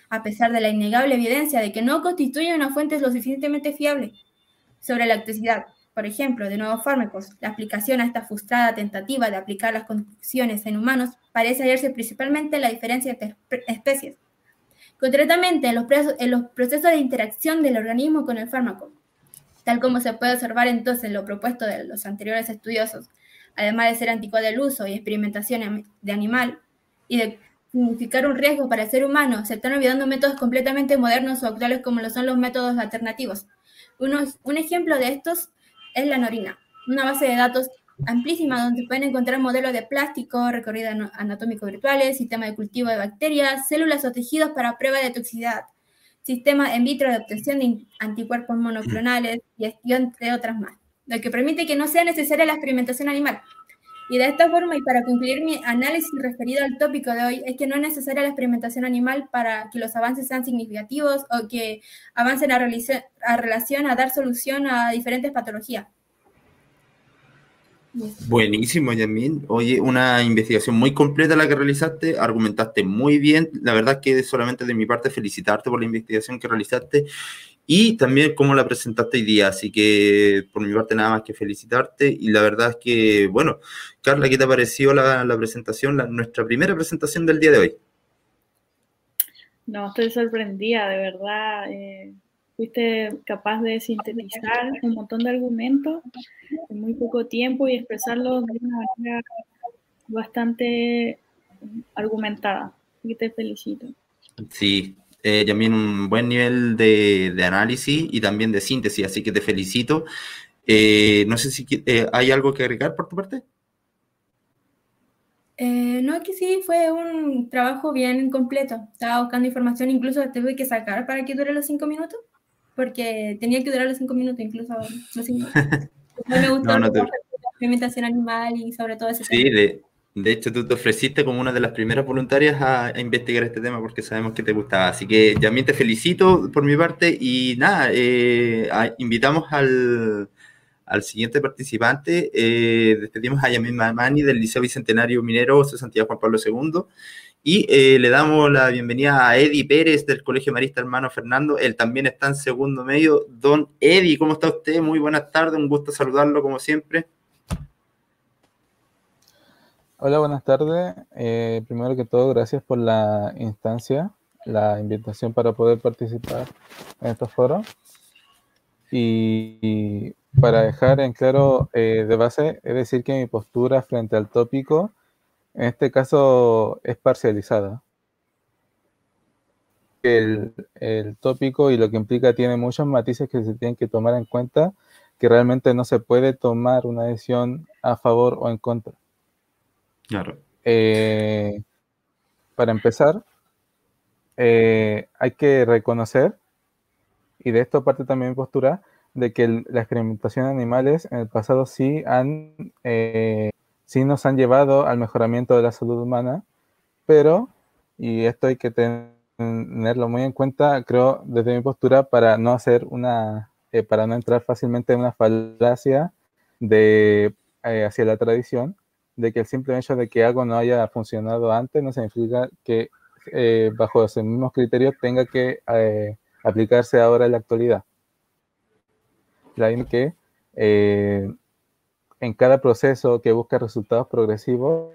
a pesar de la innegable evidencia de que no constituyen una fuente lo suficientemente fiable. Sobre la electricidad, por ejemplo, de nuevos fármacos, la aplicación a esta frustrada tentativa de aplicar las conclusiones en humanos parece hallarse principalmente en la diferencia entre especies. Concretamente, en los procesos de interacción del organismo con el fármaco, tal como se puede observar entonces en lo propuesto de los anteriores estudiosos, además de ser anticuado del uso y experimentación de animal y de significar un riesgo para el ser humano, se están olvidando métodos completamente modernos o actuales como lo son los métodos alternativos. un ejemplo de estos es la norina, una base de datos amplísima donde pueden encontrar modelos de plástico, recorridos anatómicos virtuales, sistemas de cultivo de bacterias, células o tejidos para prueba de toxicidad, sistemas en vitro de obtención de anticuerpos monoclonales y entre otras más lo que permite que no sea necesaria la experimentación animal. Y de esta forma, y para concluir mi análisis referido al tópico de hoy, es que no es necesaria la experimentación animal para que los avances sean significativos o que avancen a, a relación a dar solución a diferentes patologías. Buenísimo, Yasmin. Oye, una investigación muy completa la que realizaste, argumentaste muy bien. La verdad que solamente de mi parte felicitarte por la investigación que realizaste y también cómo la presentaste hoy día. Así que por mi parte nada más que felicitarte. Y la verdad es que, bueno, Carla, ¿qué te pareció la, presentación, nuestra primera presentación del día de hoy? No, estoy sorprendida, de verdad. Eh, fuiste capaz de sintetizar un montón de argumentos en muy poco tiempo y expresarlos de una manera bastante argumentada. Así que te felicito. Sí, eh, también un buen nivel de, análisis y también de síntesis, así que te felicito. Eh, no sé si eh, hay algo que agregar por tu parte. Eh, no, que sí, fue un trabajo bien completo. Estaba buscando información, incluso tuve que sacar para que dure los cinco minutos, porque tenía que durar los cinco minutos, incluso los cinco me gustó la experimentación animal y sobre todo ese sí, De, de hecho, tú te ofreciste como una de las primeras voluntarias a, investigar este tema porque sabemos que te gustaba. Así que también te felicito por mi parte y nada, eh, invitamos al, al, siguiente participante. Eh, despedimos a Yamin Mamani del Liceo Bicentenario Minero José Santiago Juan Pablo II y eh, le damos la bienvenida a Eddie Pérez del Colegio Marista Hermano Fernando. Él también está en segundo medio. Don Eddie, ¿cómo está usted? Muy buenas tardes, un gusto saludarlo como siempre. Hola, buenas tardes. Eh, primero que todo, gracias por la instancia, la invitación para poder participar en estos foros. Y, para dejar en claro eh, de base, es decir que mi postura frente al tópico, en este caso, es parcializada. El, el tópico y lo que implica tiene muchos matices que se tienen que tomar en cuenta, que realmente no se puede tomar una decisión a favor o en contra. Claro. Eh, para empezar, eh, hay que reconocer, y de esto parte también mi postura, de que la experimentación de animales en el pasado sí, han, eh, sí nos han llevado al mejoramiento de la salud humana, pero, y esto hay que tenerlo muy en cuenta, creo, desde mi postura, para no hacer una, para no entrar fácilmente en una falacia de, hacia la tradición, de que el simple hecho de que algo no haya funcionado antes no significa que eh, bajo esos mismos criterios tenga que eh, aplicarse ahora en la actualidad. La que eh, en cada proceso que busca resultados progresivos,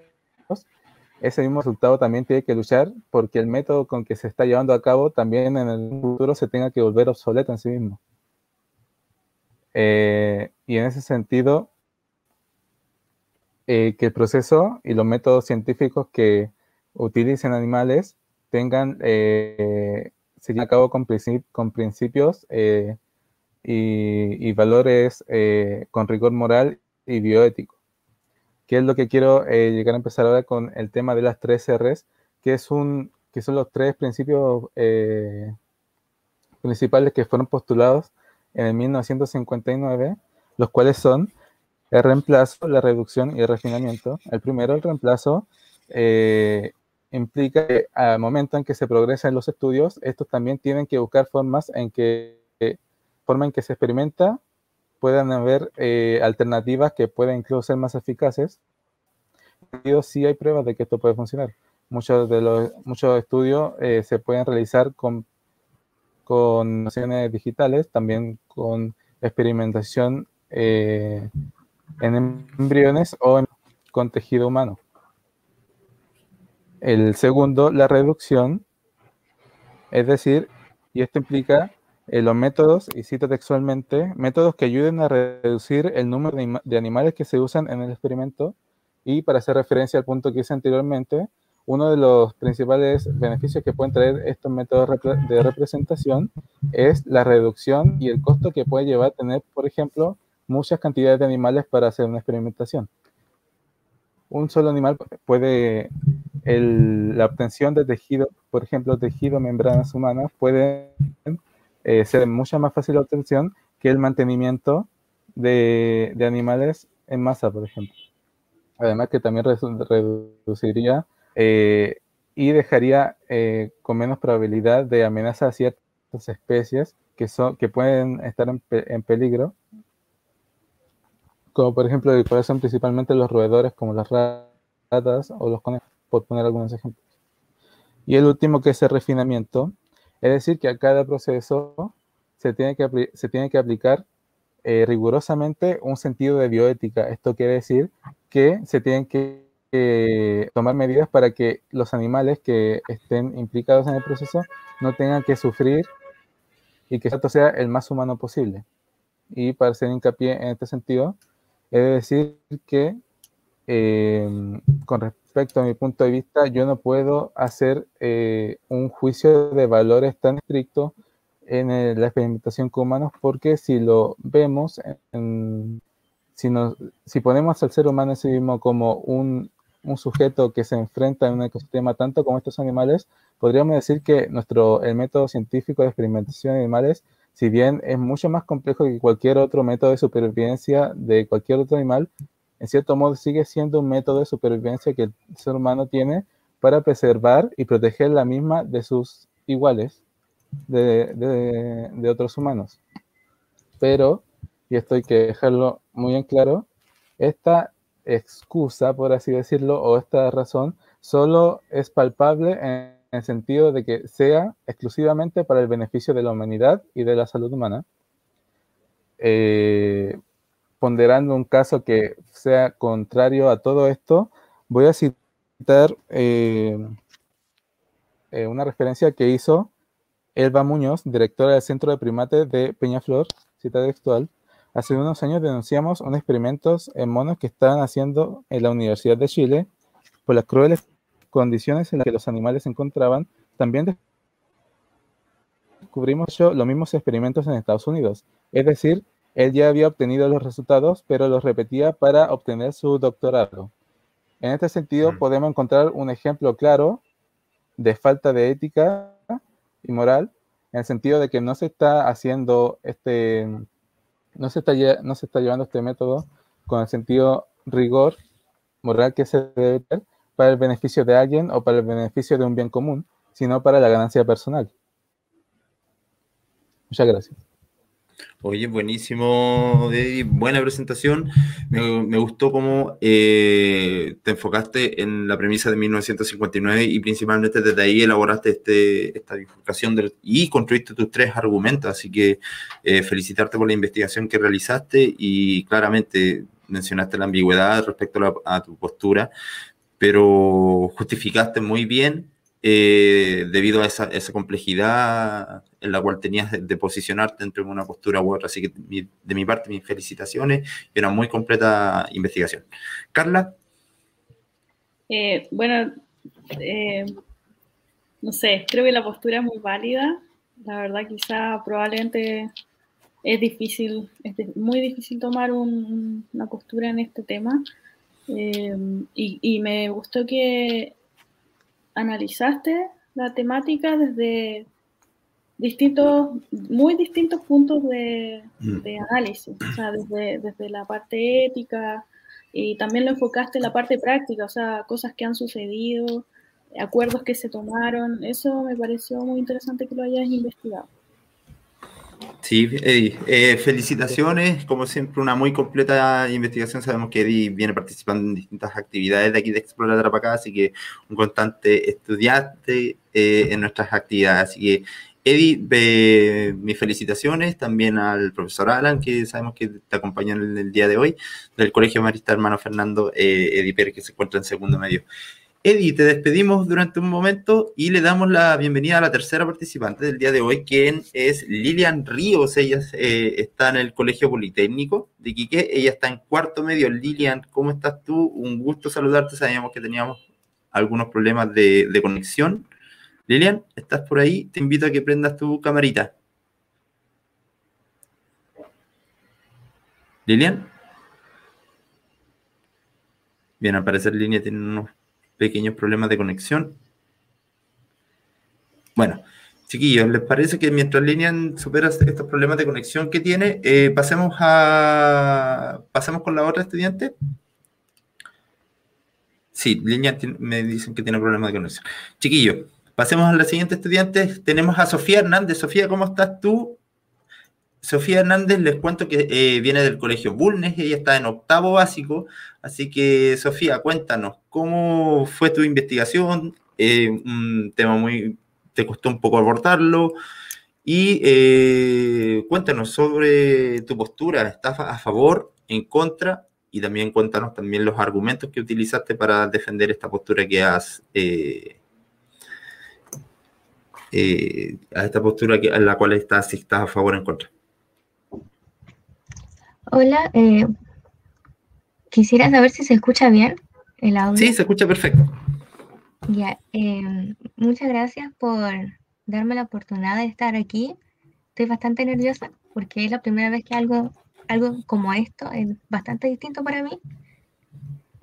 ese mismo resultado también tiene que luchar porque el método con que se está llevando a cabo también en el futuro se tenga que volver obsoleto en sí mismo. y en ese sentido, eh, que el proceso y los métodos científicos que utilicen animales tengan, eh, se lleven a cabo con, con principios eh, y, y, valores eh, con rigor moral y bioético. ¿Qué es lo que quiero llegar a empezar ahora con el tema de las tres R's, que, es un, que son los tres principios principales que fueron postulados en el 1959, los cuales son el reemplazo, la reducción y el refinamiento. El primero, el reemplazo, eh, implica que al momento en que se progresa los estudios, estos también tienen que buscar formas en que, forma en que se experimenta, puedan haber eh, alternativas que puedan incluso ser más eficaces. Sí hay pruebas de que esto puede funcionar. Muchos de los muchos estudios eh, se pueden realizar con, con nociones digitales, también con experimentación en embriones o con tejido humano. El segundo, la reducción, es decir, y esto implica eh, los métodos, y cito textualmente, métodos que ayuden a reducir el número de, animales que se usan en el experimento. Y para hacer referencia al punto que hice anteriormente, uno de los principales beneficios que pueden traer estos métodos de representación es la reducción y el costo que puede llevar a tener, por ejemplo, muchas cantidades de animales para hacer una experimentación. Un solo animal puede, la obtención de tejido, por ejemplo, tejido membranas humanas, puede eh, ser mucha más fácil la obtención que el mantenimiento de, animales en masa, por ejemplo. Además que también reduciría eh, y dejaría eh, con menos probabilidad de amenaza a ciertas especies que, son, que pueden estar en peligro como por ejemplo de cuáles son principalmente los roedores como las ratas o los conejos, por poner algunos ejemplos. Y el último que es el refinamiento, es decir, que a cada proceso se tiene que, se tiene que aplicar eh, rigurosamente un sentido de bioética. Esto quiere decir que se tienen que tomar medidas para que los animales que estén implicados en el proceso no tengan que sufrir y que esto sea el más humano posible. Y para hacer hincapié en este sentido, de decir que em, con respecto a mi punto de vista, yo no puedo hacer eh, un juicio de valores tan estricto en la experimentación con humanos porque si lo vemos, si, ponemos al ser humano en sí mismo como un, sujeto que se enfrenta en un ecosistema tanto como estos animales, podríamos decir que nuestro, el método científico de experimentación de animales, si bien es mucho más complejo que cualquier otro método de supervivencia de cualquier otro animal, en cierto modo sigue siendo un método de supervivencia que el ser humano tiene para preservar y proteger la misma de sus iguales, de, otros humanos. Pero, y esto hay que dejarlo muy en claro, esta excusa, por así decirlo, o esta razón, solo es palpable en el sentido de que sea exclusivamente para el beneficio de la humanidad y de la salud humana. Eh, ponderando un caso que sea contrario a todo esto, voy a citar eh, eh, una referencia que hizo Elba Muñoz, directora del Centro de Primates de Peñaflor, cita textual, Hace unos años denunciamos unos experimentos en monos que estaban haciendo en la Universidad de Chile por las crueles condiciones en las que los animales se encontraban. También descubrimos los mismos experimentos en Estados Unidos. Es decir, él ya había obtenido los resultados, pero los repetía para obtener su doctorado. En este sentido, mm. podemos encontrar un ejemplo claro de falta de ética y moral, en el sentido de que no se está haciendo este no se está, no se está llevando este método con el sentido rigor moral que se debe tener para el beneficio de alguien o para el beneficio de un bien común, sino para la ganancia personal. Muchas gracias. Oye, buenísimo, Buena presentación. Me, gustó cómo eh, te enfocaste en la premisa de 1959 y principalmente desde ahí elaboraste este, esta bifurcación y construiste tus tres argumentos. Así que eh, felicitarte por la investigación que realizaste y claramente mencionaste la ambigüedad respecto a tu postura, pero justificaste muy bien eh, debido a esa, complejidad en la cual tenías de, posicionarte entre una postura u otra. Así que de mi parte, mis felicitaciones y una muy completa investigación. Carla. Eh, bueno, eh, no sé, creo que la postura es muy válida. La verdad, quizá probablemente es difícil, es muy difícil tomar una postura en este tema. y, me gustó que analizaste la temática desde distintos, muy distintos puntos de, mm. análisis, o sea, desde, desde, la parte ética y también lo enfocaste en la parte práctica, o sea, cosas que han sucedido, acuerdos que se tomaron, eso me pareció muy interesante que lo hayas investigado. Sí, Eddie, eh, felicitaciones, como siempre, una muy completa investigación. Sabemos que Eddie viene participando en distintas actividades de aquí de Explorar Tarapacá, así que un constante estudiante eh, en nuestras actividades. Así que, Eddie, mis felicitaciones también al profesor Alan, que sabemos que te acompaña en el día de hoy, del Colegio Marista Hermano Fernando, eh, Eddie Pérez, que se encuentra en segundo medio. Eddie, te despedimos durante un momento y le damos la bienvenida a la tercera participante del día de hoy, quien es Lilian Ríos. Ella eh, está en el Colegio Politécnico de Quique. Ella está en cuarto medio. Lilian, ¿cómo estás tú? Un gusto saludarte. Sabíamos que teníamos algunos problemas de, de conexión. Lilian, ¿estás por ahí? Te invito a que prendas tu camarita. Lilian. Bien, al parecer Lilian tiene unos pequeños problemas de conexión. Bueno, chiquillos, ¿les parece que mientras Lilian supera estos problemas de conexión que tiene, eh, pasemos a pasemos con la otra estudiante? Sí, Lilian me dicen que tiene problemas de conexión. Chiquillos, pasemos a la siguiente estudiante. Tenemos a Sofía Hernández. Sofía, ¿cómo estás tú? Sofía Hernández, les cuento que eh, viene del colegio Bulnes, ella está en octavo básico, así que Sofía, cuéntanos, ¿cómo fue tu investigación? Eh, un tema muy, te costó un poco abordarlo, y eh, cuéntanos sobre tu postura, ¿estás a favor, en contra? Y también cuéntanos también los argumentos que utilizaste para defender esta postura que has... a esta postura que, en la cual estás, si estás a favor o en contra. Hola, eh, quisiera saber si se escucha bien el audio. Sí, se escucha perfecto. Ya, em, muchas gracias por darme la oportunidad de estar aquí. Estoy bastante nerviosa porque es la primera vez que algo, algo como esto es bastante distinto para mí.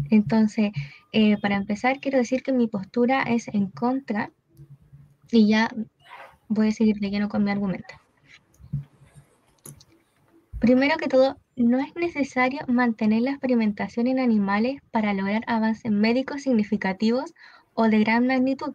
Entonces, eh, para empezar, quiero decir que mi postura es en contra y ya voy a seguir leyendo con mi argumento. Primero que todo, no es necesario mantener la experimentación en animales para lograr avances médicos significativos o de gran magnitud.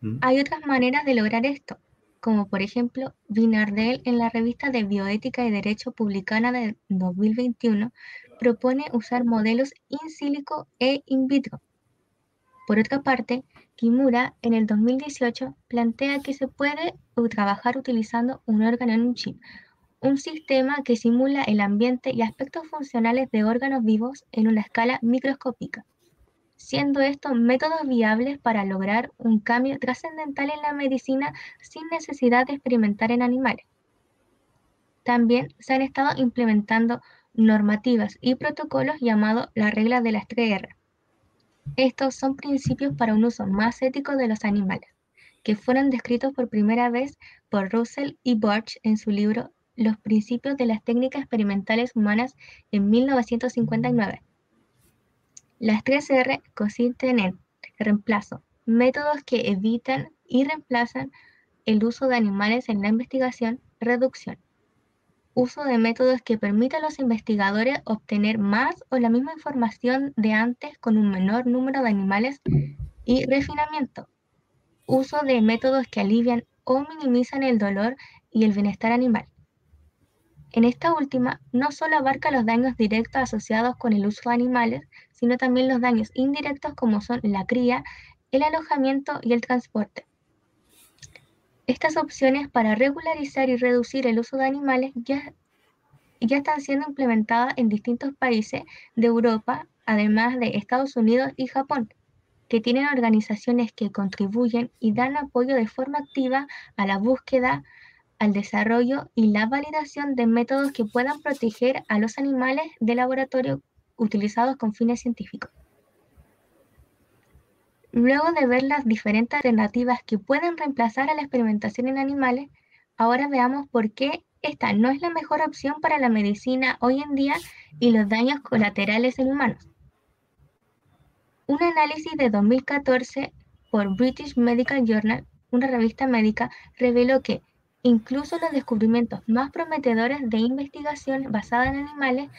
Mm. Hay otras maneras de lograr esto, como por ejemplo Vinardel en la revista de Bioética y Derecho publicada de 2021 propone usar modelos in silico e in vitro. Por otra parte, Kimura en el 2018 plantea que se puede trabajar utilizando un órgano en un chip, un sistema que simula el ambiente y aspectos funcionales de órganos vivos en una escala microscópica, siendo estos métodos viables para lograr un cambio trascendental en la medicina sin necesidad de experimentar en animales. También se han estado implementando normativas y protocolos llamados la regla de las 3R. Estos son principios para un uso más ético de los animales, que fueron descritos por primera vez por Russell y Borch en su libro los principios de las técnicas experimentales humanas en 1959. Las 3R consisten en reemplazo, métodos que evitan y reemplazan el uso de animales en la investigación, reducción, uso de métodos que permitan a los investigadores obtener más o la misma información de antes con un menor número de animales y refinamiento, uso de métodos que alivian o minimizan el dolor y el bienestar animal. En esta última, no solo abarca los daños directos asociados con el uso de animales, sino también los daños indirectos como son la cría, el alojamiento y el transporte. Estas opciones para regularizar y reducir el uso de animales ya, ya están siendo implementadas en distintos países de Europa, además de Estados Unidos y Japón, que tienen organizaciones que contribuyen y dan apoyo de forma activa a la búsqueda, al desarrollo y la validación de métodos que puedan proteger a los animales de laboratorio utilizados con fines científicos. Luego de ver las diferentes alternativas que pueden reemplazar a la experimentación en animales, ahora veamos por qué esta no es la mejor opción para la medicina hoy en día y los daños colaterales en humanos. Un análisis de 2014 por British Medical Journal, una revista médica, reveló que Incluso los descubrimientos más prometedores de investigación basada en animales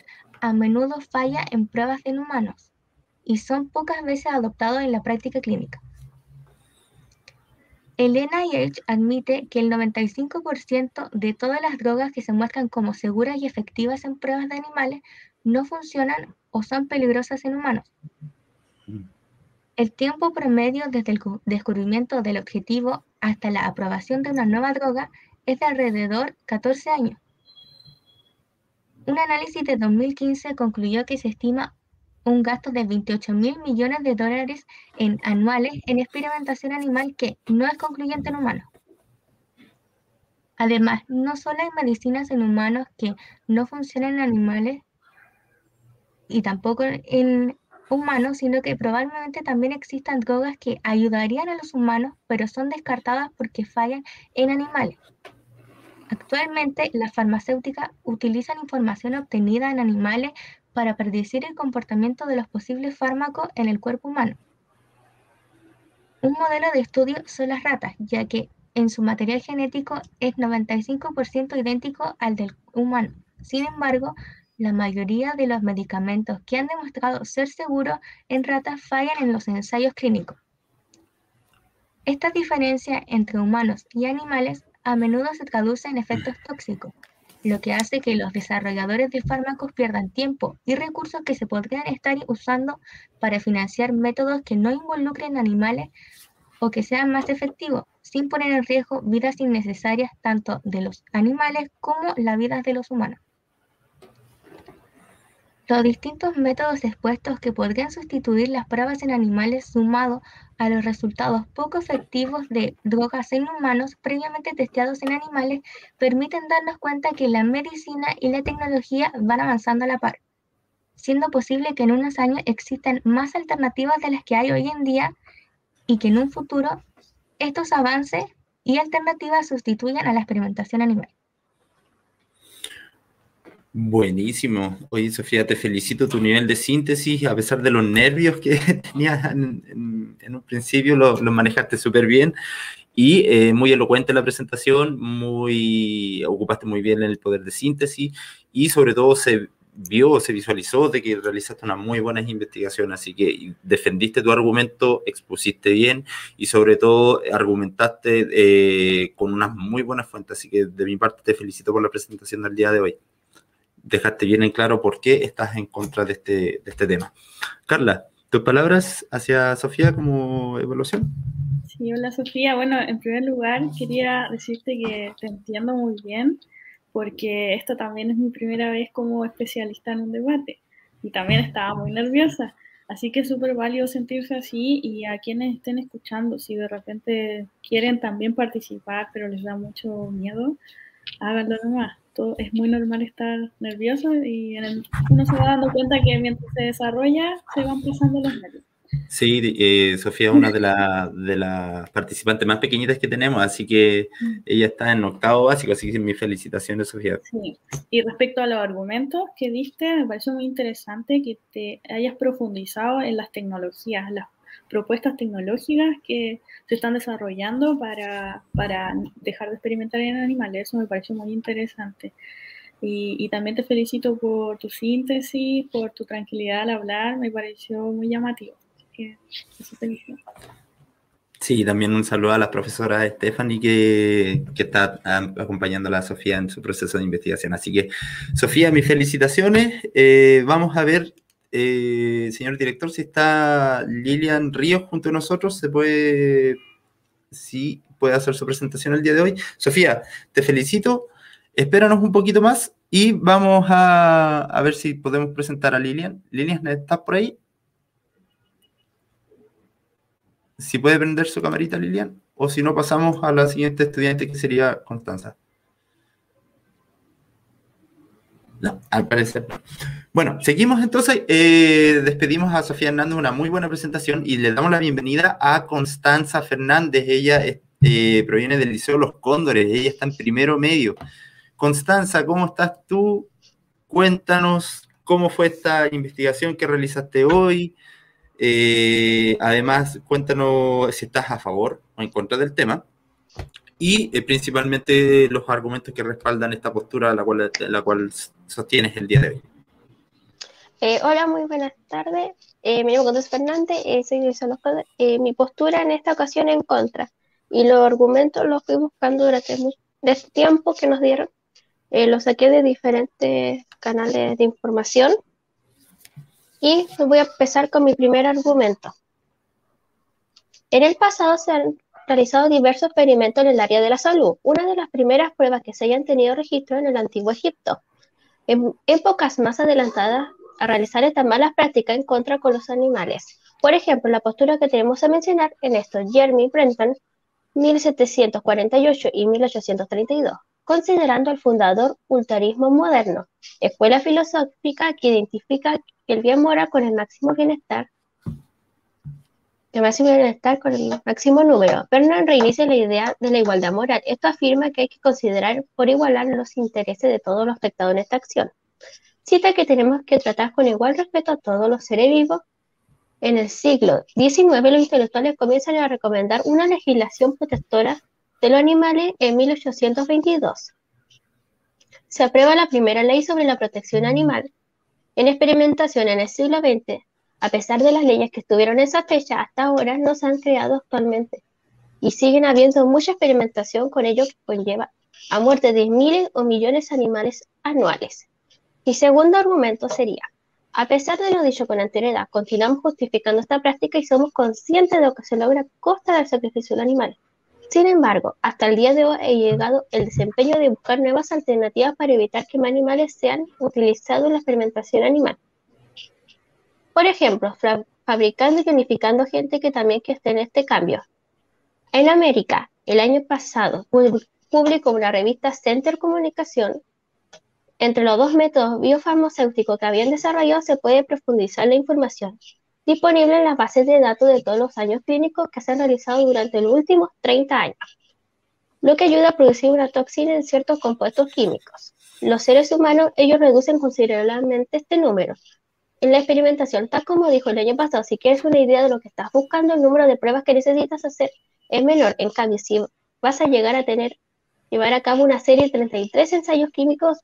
a menudo fallan en pruebas en humanos y son pocas veces adoptados en la práctica clínica. El NIH admite que el 95% de todas las drogas que se muestran como seguras y efectivas en pruebas de animales no funcionan o son peligrosas en humanos. El tiempo promedio desde el descubrimiento del objetivo hasta la aprobación de una nueva droga es de alrededor 14 años. Un análisis de 2015 concluyó que se estima un gasto de 28 mil millones de dólares en anuales en experimentación animal que no es concluyente en humanos. Además, no solo hay medicinas en humanos que no funcionan en animales y tampoco en humanos, sino que probablemente también existan drogas que ayudarían a los humanos, pero son descartadas porque fallan en animales. Actualmente, las farmacéuticas utilizan información obtenida en animales para predecir el comportamiento de los posibles fármacos en el cuerpo humano. Un modelo de estudio son las ratas, ya que en su material genético es 95% idéntico al del humano. Sin embargo, la mayoría de los medicamentos que han demostrado ser seguros en ratas fallan en los ensayos clínicos. Esta diferencia entre humanos y animales a menudo se traduce en efectos tóxicos, lo que hace que los desarrolladores de fármacos pierdan tiempo y recursos que se podrían estar usando para financiar métodos que no involucren animales o que sean más efectivos, sin poner en riesgo vidas innecesarias tanto de los animales como las vidas de los humanos. Los distintos métodos expuestos que podrían sustituir las pruebas en animales sumado a los resultados poco efectivos de drogas en humanos previamente testeados en animales permiten darnos cuenta que la medicina y la tecnología van avanzando a la par, siendo posible que en unos años existan más alternativas de las que hay hoy en día y que en un futuro estos avances y alternativas sustituyan a la experimentación animal. Buenísimo. Oye, Sofía, te felicito tu nivel de síntesis, a pesar de los nervios que tenías en, un principio, lo, manejaste súper bien. Y eh, muy elocuente la presentación, muy ocupaste muy bien en el poder de síntesis. Y sobre todo se vio, se visualizó de que realizaste una muy buena investigación, así que defendiste tu argumento, expusiste bien y sobre todo argumentaste eh, con unas muy buenas fuentes, así que de mi parte te felicito por la presentación del día de hoy. Dejaste bien en claro por qué estás en contra de este, de este tema. Carla, tus palabras hacia Sofía como evaluación. Sí, hola Sofía. Bueno, en primer lugar quería decirte que te entiendo muy bien porque esto también es mi primera vez como especialista en un debate y también estaba muy nerviosa. Así que es súper válido sentirse así y a quienes estén escuchando, si de repente quieren también participar, pero les da mucho miedo, háganlo nomás. Todo, es muy normal estar nervioso y uno se va dando cuenta que mientras se desarrolla se van pasando los nervios. Sí, eh, Sofía es una de, de las participantes más pequeñitas que tenemos, así que mm. ella está en octavo básico, así que mis felicitaciones, Sofía. Sí, y respecto a los argumentos que diste, me parece muy interesante que te hayas profundizado en las tecnologías, las propuestas tecnológicas que se están desarrollando para, para dejar de experimentar en animales. Eso me parece muy interesante. Y, y, también te felicito por tu síntesis, por tu tranquilidad al hablar, me pareció muy llamativo. Sí, también un saludo a la profesora Stephanie que, que está acompañando a Sofía en su proceso de investigación. Así que, Sofía, mis felicitaciones. Eh, vamos a ver, eh, señor director, si está Lilian Ríos junto a nosotros. Se puede, sí, puede hacer su presentación el día de hoy. Sofía, te felicito. Espéranos un poquito más y vamos a, ver si podemos presentar a Lilian. Lilian, ¿estás por ahí? si puede prender su camarita, Lilian, o si no, pasamos a la siguiente estudiante que sería Constanza. No, al parecer Bueno, seguimos entonces. Eh, despedimos a Sofía Hernández, una muy buena presentación, y le damos la bienvenida a Constanza Fernández. Ella eh, proviene del Liceo Los Cóndores, ella está en primero medio. Constanza, ¿cómo estás tú? Cuéntanos cómo fue esta investigación que realizaste hoy, eh, además, cuéntanos si estás a favor o en contra del tema y eh, principalmente los argumentos que respaldan esta postura la cual, la cual sostienes el día de hoy. Eh, hola, muy buenas tardes. me llamo Condes Fernández, soy de Mi postura en esta ocasión en contra y los argumentos los fui buscando durante este tiempo que nos dieron. los saqué de diferentes canales de información y voy a empezar con mi primer argumento. En el pasado se han realizado diversos experimentos en el área de la salud. Una de las primeras pruebas que se hayan tenido registro en el antiguo Egipto. En épocas más adelantadas a realizar estas malas prácticas en contra con los animales. Por ejemplo, la postura que tenemos a mencionar en esto, Jeremy Brenton, 1748 y 1832 considerando el fundador ultarismo moderno, escuela filosófica que identifica el bien mora con el máximo bienestar, el máximo bienestar con el máximo número. Bernard reinicia la idea de la igualdad moral. Esto afirma que hay que considerar por igualar los intereses de todos los afectados en esta acción. Que tenemos que tratar con igual respeto a todos los seres vivos. En el siglo XIX los intelectuales comienzan a recomendar una legislación protectora de los animales en 1822. Se aprueba la primera ley sobre la protección animal. En experimentación en el siglo XX, a pesar de las leyes que estuvieron en esa fecha, hasta ahora no se han creado actualmente. Y siguen habiendo mucha experimentación con ello que conlleva a muerte de miles o millones de animales anuales. Mi segundo argumento sería, a pesar de lo dicho con anterioridad, continuamos justificando esta práctica y somos conscientes de lo que se logra a costa del sacrificio del animal. Sin embargo, hasta el día de hoy ha llegado el desempeño de buscar nuevas alternativas para evitar que más animales sean utilizados en la experimentación animal. Por ejemplo, fabricando y unificando gente que también que esté en este cambio. En América, el año pasado, publicó una revista Center Comunicación. Entre los dos métodos biofarmacéuticos que habían desarrollado se puede profundizar la información disponible en las bases de datos de todos los años clínicos que se han realizado durante los últimos 30 años. lo que ayuda a producir una toxina en ciertos compuestos químicos. Los seres humanos, ellos reducen considerablemente este número. En la experimentación, tal como dijo el año pasado, si quieres una idea de lo que estás buscando, el número de pruebas que necesitas hacer es menor. En cambio, si vas a llegar a tener, llevar a cabo una serie de 33 ensayos químicos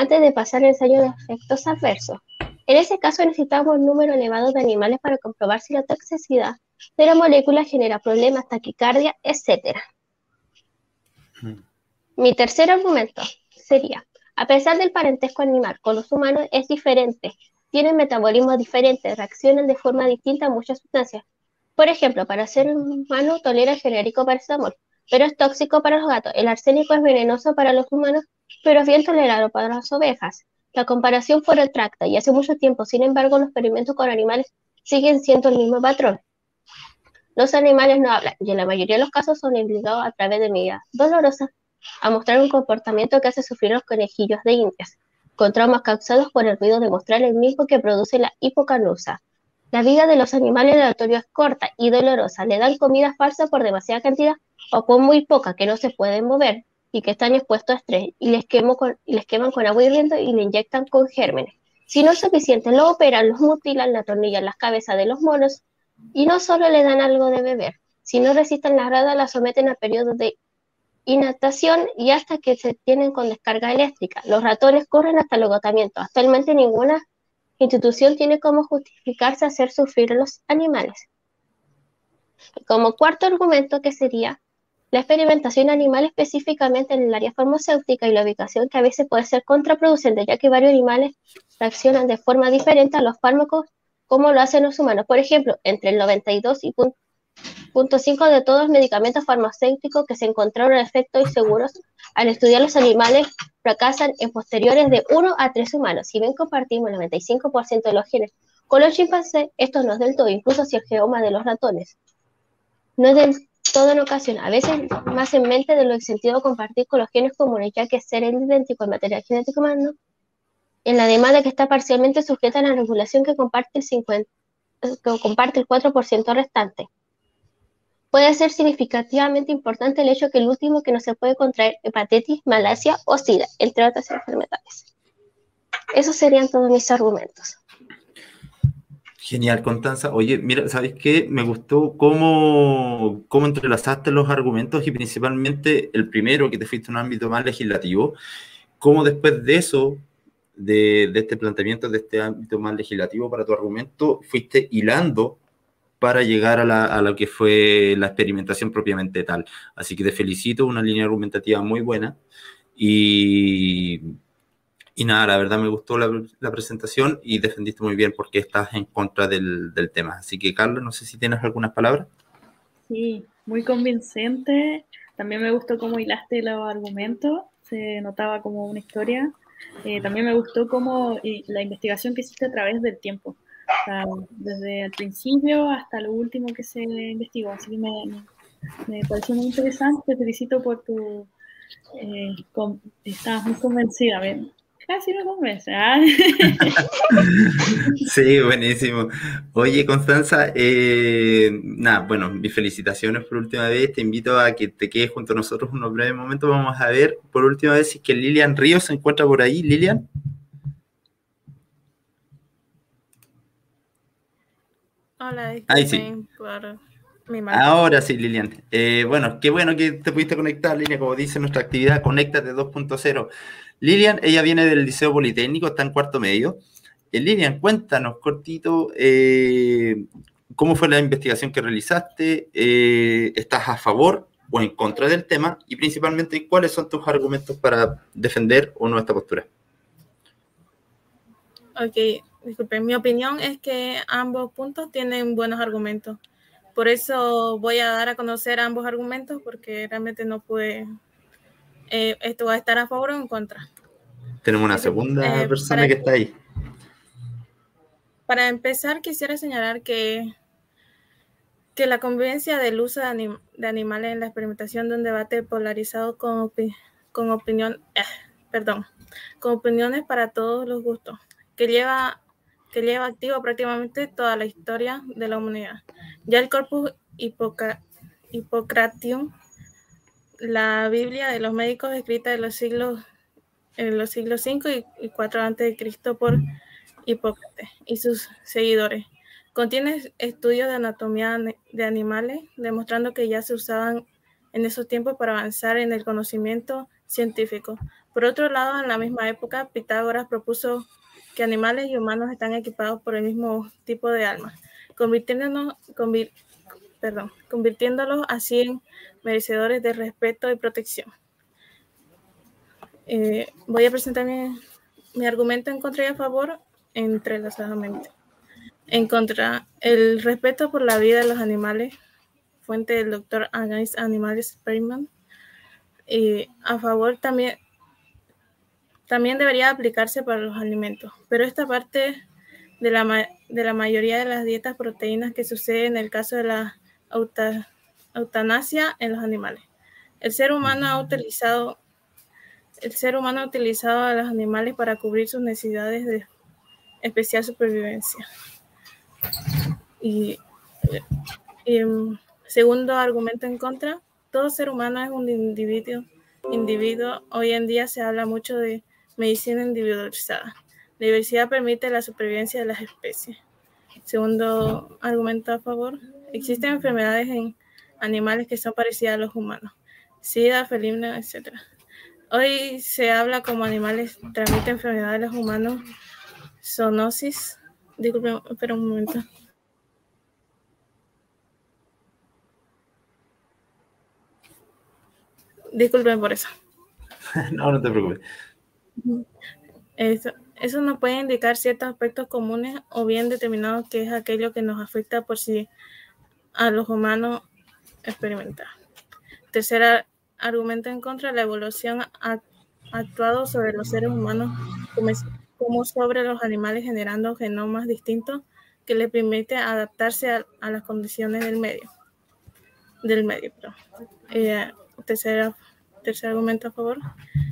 antes de pasar el ensayo de efectos adversos. En ese caso necesitamos un número elevado de animales para comprobar si la toxicidad de la molécula genera problemas, taquicardia, etc. Hmm. Mi tercer argumento sería, a pesar del parentesco animal con los humanos es diferente, tienen metabolismos diferentes, reaccionan de forma distinta a muchas sustancias. Por ejemplo, para ser humano tolera el genérico paracetamol, pero es tóxico para los gatos. El arsénico es venenoso para los humanos, pero es bien tolerado para las ovejas. La comparación fue retracta y hace mucho tiempo, sin embargo, los experimentos con animales siguen siendo el mismo patrón. Los animales no hablan y en la mayoría de los casos son obligados a través de medidas dolorosas a mostrar un comportamiento que hace sufrir los conejillos de indias, con traumas causados por el ruido de mostrar el mismo que produce la hipocanusa. La vida de los animales de laboratorio es corta y dolorosa. Le dan comida falsa por demasiada cantidad o por muy poca que no se pueden mover y que están expuestos a estrés y les, con, les queman con agua hirviendo y le inyectan con gérmenes. Si no es suficiente, lo operan, los mutilan, la tornillan las cabezas de los monos y no solo le dan algo de beber. Si no resisten la grada, la someten a periodos de inactación y hasta que se tienen con descarga eléctrica. Los ratones corren hasta el agotamiento. Actualmente ninguna institución tiene cómo justificarse hacer sufrir a los animales. como cuarto argumento, que sería la experimentación animal específicamente en el área farmacéutica y la ubicación que a veces puede ser contraproducente, ya que varios animales reaccionan de forma diferente a los fármacos como lo hacen los humanos. Por ejemplo, entre el 92 y Punto 5 de todos los medicamentos farmacéuticos que se encontraron efectos inseguros al estudiar los animales fracasan en posteriores de 1 a 3 humanos. Si bien compartimos el 95% de los genes con los chimpancés, esto no es del todo, incluso si el geoma de los ratones. No es del todo en ocasión, a veces más en mente de lo sentido compartir con los genes comunes, ya que ser el idéntico al material genético humano, en la demanda que está parcialmente sujeta a la regulación que comparte el, 50, que comparte el 4% restante puede ser significativamente importante el hecho que el último que no se puede contraer hepatitis, malasia o sida, entre otras enfermedades. Esos serían todos mis argumentos. Genial, Constanza. Oye, mira, ¿sabes qué? Me gustó cómo, cómo entrelazaste los argumentos y principalmente el primero, que te fuiste a un ámbito más legislativo, cómo después de eso, de, de este planteamiento, de este ámbito más legislativo para tu argumento, fuiste hilando para llegar a, lo que fue la experimentación propiamente tal. Así que te felicito, una línea argumentativa muy buena. Y, y nada, la verdad me gustó la, presentación y defendiste muy bien porque estás en contra del, del, tema. Así que, Carlos, no sé si tienes algunas palabras. Sí, muy convincente. También me gustó cómo hilaste los argumentos, se notaba como una historia. Eh, también me gustó cómo la investigación que hiciste a través del tiempo desde el principio hasta lo último que se investigó. Así que me, me, pareció muy interesante. Te felicito por tu. Eh, estabas muy convencida. Casi me convence. ¿ah? sí, buenísimo. Oye, Constanza, eh, nada, bueno, mis felicitaciones por última vez. Te invito a que te quedes junto a nosotros unos breves momentos. Vamos a ver por última vez si es que Lilian Ríos se encuentra por ahí. Lilian. Hola, Ahí sí. Ahora sí, Lilian. Eh, bueno, qué bueno que te pudiste conectar, Lilian. Como dice nuestra actividad, Conéctate 2.0. Lilian, ella viene del Liceo Politécnico, está en cuarto medio. Eh, Lilian, cuéntanos cortito eh, cómo fue la investigación que realizaste. ¿Estás a favor o en contra del tema? Y principalmente, ¿cuáles son tus argumentos para defender o no esta postura? Ok, disculpen, mi opinión es que ambos puntos tienen buenos argumentos. Por eso voy a dar a conocer ambos argumentos porque realmente no pude, eh, esto va a estar a favor o en contra. Tenemos una segunda eh, persona que está ahí. Para empezar, quisiera señalar que, que la convivencia del uso de, animales en la experimentación de un debate polarizado con, con opinión, eh, perdón, con opiniones para todos los gustos, que lleva que lleva activo prácticamente toda la historia de la humanidad. Ya el Corpus Hippocratium la Biblia de los médicos escrita en los siglos en los siglos 5 y, y 4 a.C. por Hipócrates y sus seguidores. Contiene estudios de anatomía de animales, demostrando que ya se usaban en esos tiempos para avanzar en el conocimiento científico. Por otro lado, en la misma época, Pitágoras propuso que animales y humanos están equipados por el mismo tipo de alma, convirtiéndonos, perdón, convirtiéndolos así en merecedores de respeto y protección. Eh, voy a presentar mi, mi, argumento en contra y a favor entrelazadamente. En contra, el respeto por la vida de los animales, fuente del doctor Against Animal Experiment, y a favor también, también debería aplicarse para los alimentos, pero esta parte de la, de la mayoría de las dietas proteínas que sucede en el caso de la eutanasia en los animales. El ser humano ha utilizado el ser humano ha utilizado a los animales para cubrir sus necesidades de especial supervivencia. Y, mm, segundo argumento en contra, todo ser humano es un individuo. individuo. Hoy en día se habla mucho de medicina individualizada. La diversidad permite la supervivencia de las especies. Segundo argumento a favor, existen enfermedades en animales que son parecidas a los humanos, sida, felina, etc. Hoy se habla como animales transmiten enfermedades a los humanos, zoonosis. Disculpen, espera un momento. Disculpen por eso. no, no te preocupes. Eso, eso nos puede indicar ciertos aspectos comunes o bien determinados que es aquello que nos afecta por si a los humanos experimentar. Tercera argumento en contra, la evolución ha actuado sobre los seres humanos como, sobre los animales generando genomas distintos que les permite adaptarse a, las condiciones del medio. Del medio, eh, tercer argumento a favor.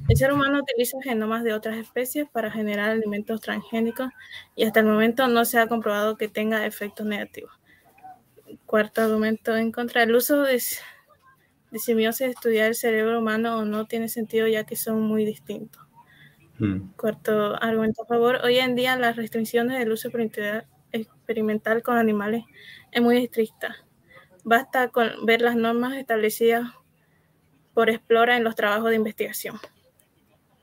El ser humano utiliza genomas de otras especies para generar alimentos transgénicos y hasta el momento no se ha comprobado que tenga efectos negativos. Cuarto argumento en contra. El uso de de simiosis estudiar el cerebro humano o no tiene sentido ya que son muy distintos. Hmm. Cuarto argumento a favor. Hoy en día las restricciones del uso experimental con animales es muy estricta. Basta con ver las normas establecidas por Explora en los trabajos de investigación.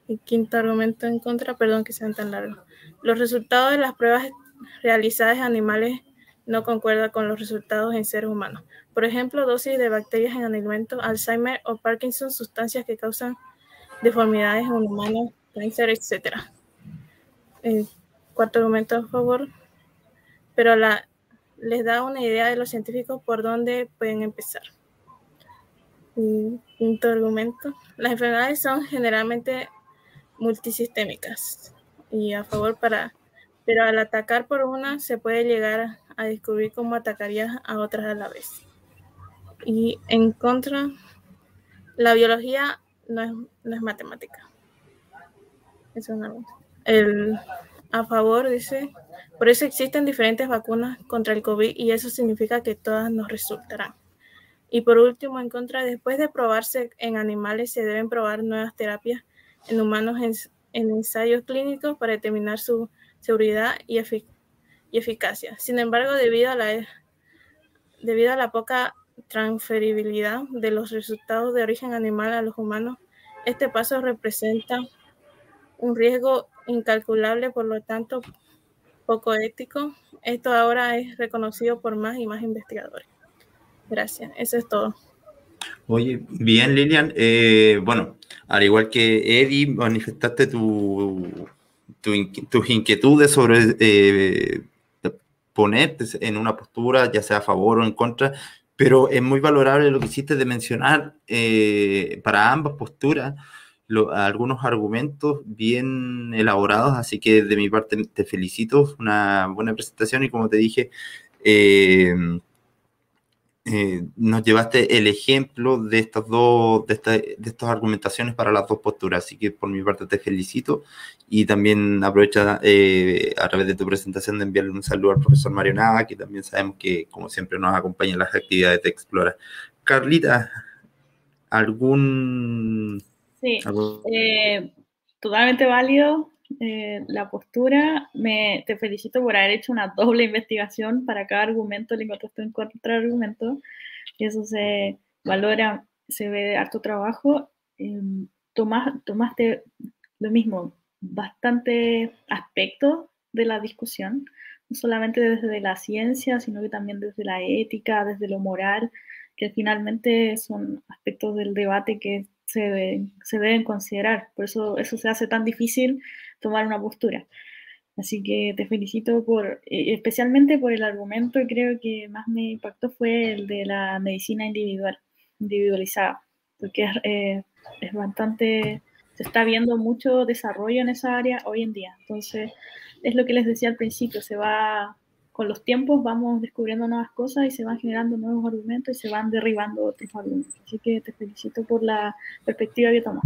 Y quinto argumento en contra, perdón que sean tan largos. Los resultados de las pruebas realizadas en animales no concuerdan con los resultados en seres humanos. Por ejemplo, dosis de bacterias en alimentos, Alzheimer o Parkinson, sustancias que causan deformidades en humanos, cáncer, etc. Eh, cuarto argumento a favor, pero les da una idea de los científicos por dónde pueden empezar. quinto argumento, las enfermedades son generalmente multisistémicas y a favor para, pero al atacar por una se puede llegar a descubrir cómo atacaría a otras a la vez. Y en contra, la biología no es, no es matemática. Eso no. El, a favor, dice, por eso existen diferentes vacunas contra el COVID y eso significa que todas nos resultarán. Y por último, en contra, después de probarse en animales, se deben probar nuevas terapias en humanos en, en ensayos clínicos para determinar su seguridad y, y, eficacia. Sin embargo, debido a la, debido a la poca transferibilidad de los resultados de origen animal a los humanos, este paso representa un riesgo incalculable, por lo tanto poco ético. Esto ahora es reconocido por más y más investigadores. Gracias, eso es todo. Oye, bien Lilian, eh, bueno, al igual que Eddie, manifestaste tu, tus inquietudes sobre eh, ponerte en una postura, ya sea a favor o en contra, pero es muy valorable lo que hiciste de mencionar eh, para ambas posturas algunos argumentos bien elaborados, así que de mi parte te felicito, una buena presentación y como te dije, eh, eh, nos llevaste el ejemplo de estas dos, de, de estas argumentaciones para las dos posturas, así que por mi parte te felicito y también aprovecha eh, a través de tu presentación de enviarle un saludo al profesor Mario Nava, que también sabemos que, como siempre, nos acompaña en las actividades de Explora. Carlita, ¿Algún...? Sí, eh, totalmente válido eh, la postura. Me, te felicito por haber hecho una doble investigación para cada argumento, le encontraste un contraargumento, eso se valora, se ve harto trabajo. Eh, tomaste lo mismo, bastante aspectos de la discusión, no solamente desde la ciencia, sino que también desde la ética, desde lo moral, que finalmente son aspectos del debate que se, se deben considerar. Por eso eso se hace tan difícil tomar una postura. Así que te felicito por, eh, especialmente por el argumento que creo que más me impactó fue el de la medicina individual, individualizada, porque es, eh, es bastante, se está viendo mucho desarrollo en esa área hoy en día. Entonces, es lo que les decía al principio, se va, con los tiempos vamos descubriendo nuevas cosas y se van generando nuevos argumentos y se van derribando otros argumentos. Así que te felicito por la perspectiva que tomas.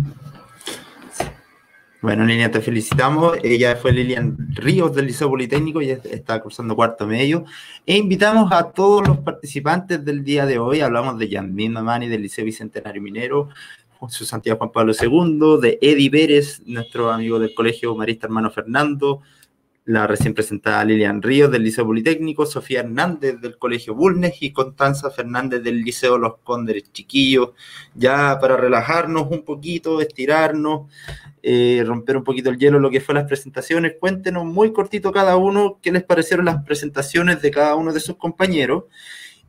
Bueno, Lilian, te felicitamos. Ella fue Lilian Ríos del Liceo Politécnico y está cursando cuarto medio. E invitamos a todos los participantes del día de hoy. Hablamos de Yasmín Mamani del Liceo Bicentenario Minero, José Santiago Juan Pablo II, de Eddie Pérez, nuestro amigo del Colegio Marista Hermano Fernando, la recién presentada Lilian Ríos del Liceo Politécnico, Sofía Hernández del Colegio Bulnes y Constanza Fernández del Liceo Los Cóndores Chiquillos, ya para relajarnos un poquito, estirarnos, eh, romper un poquito el hielo, lo que fue las presentaciones. Cuéntenos muy cortito cada uno qué les parecieron las presentaciones de cada uno de sus compañeros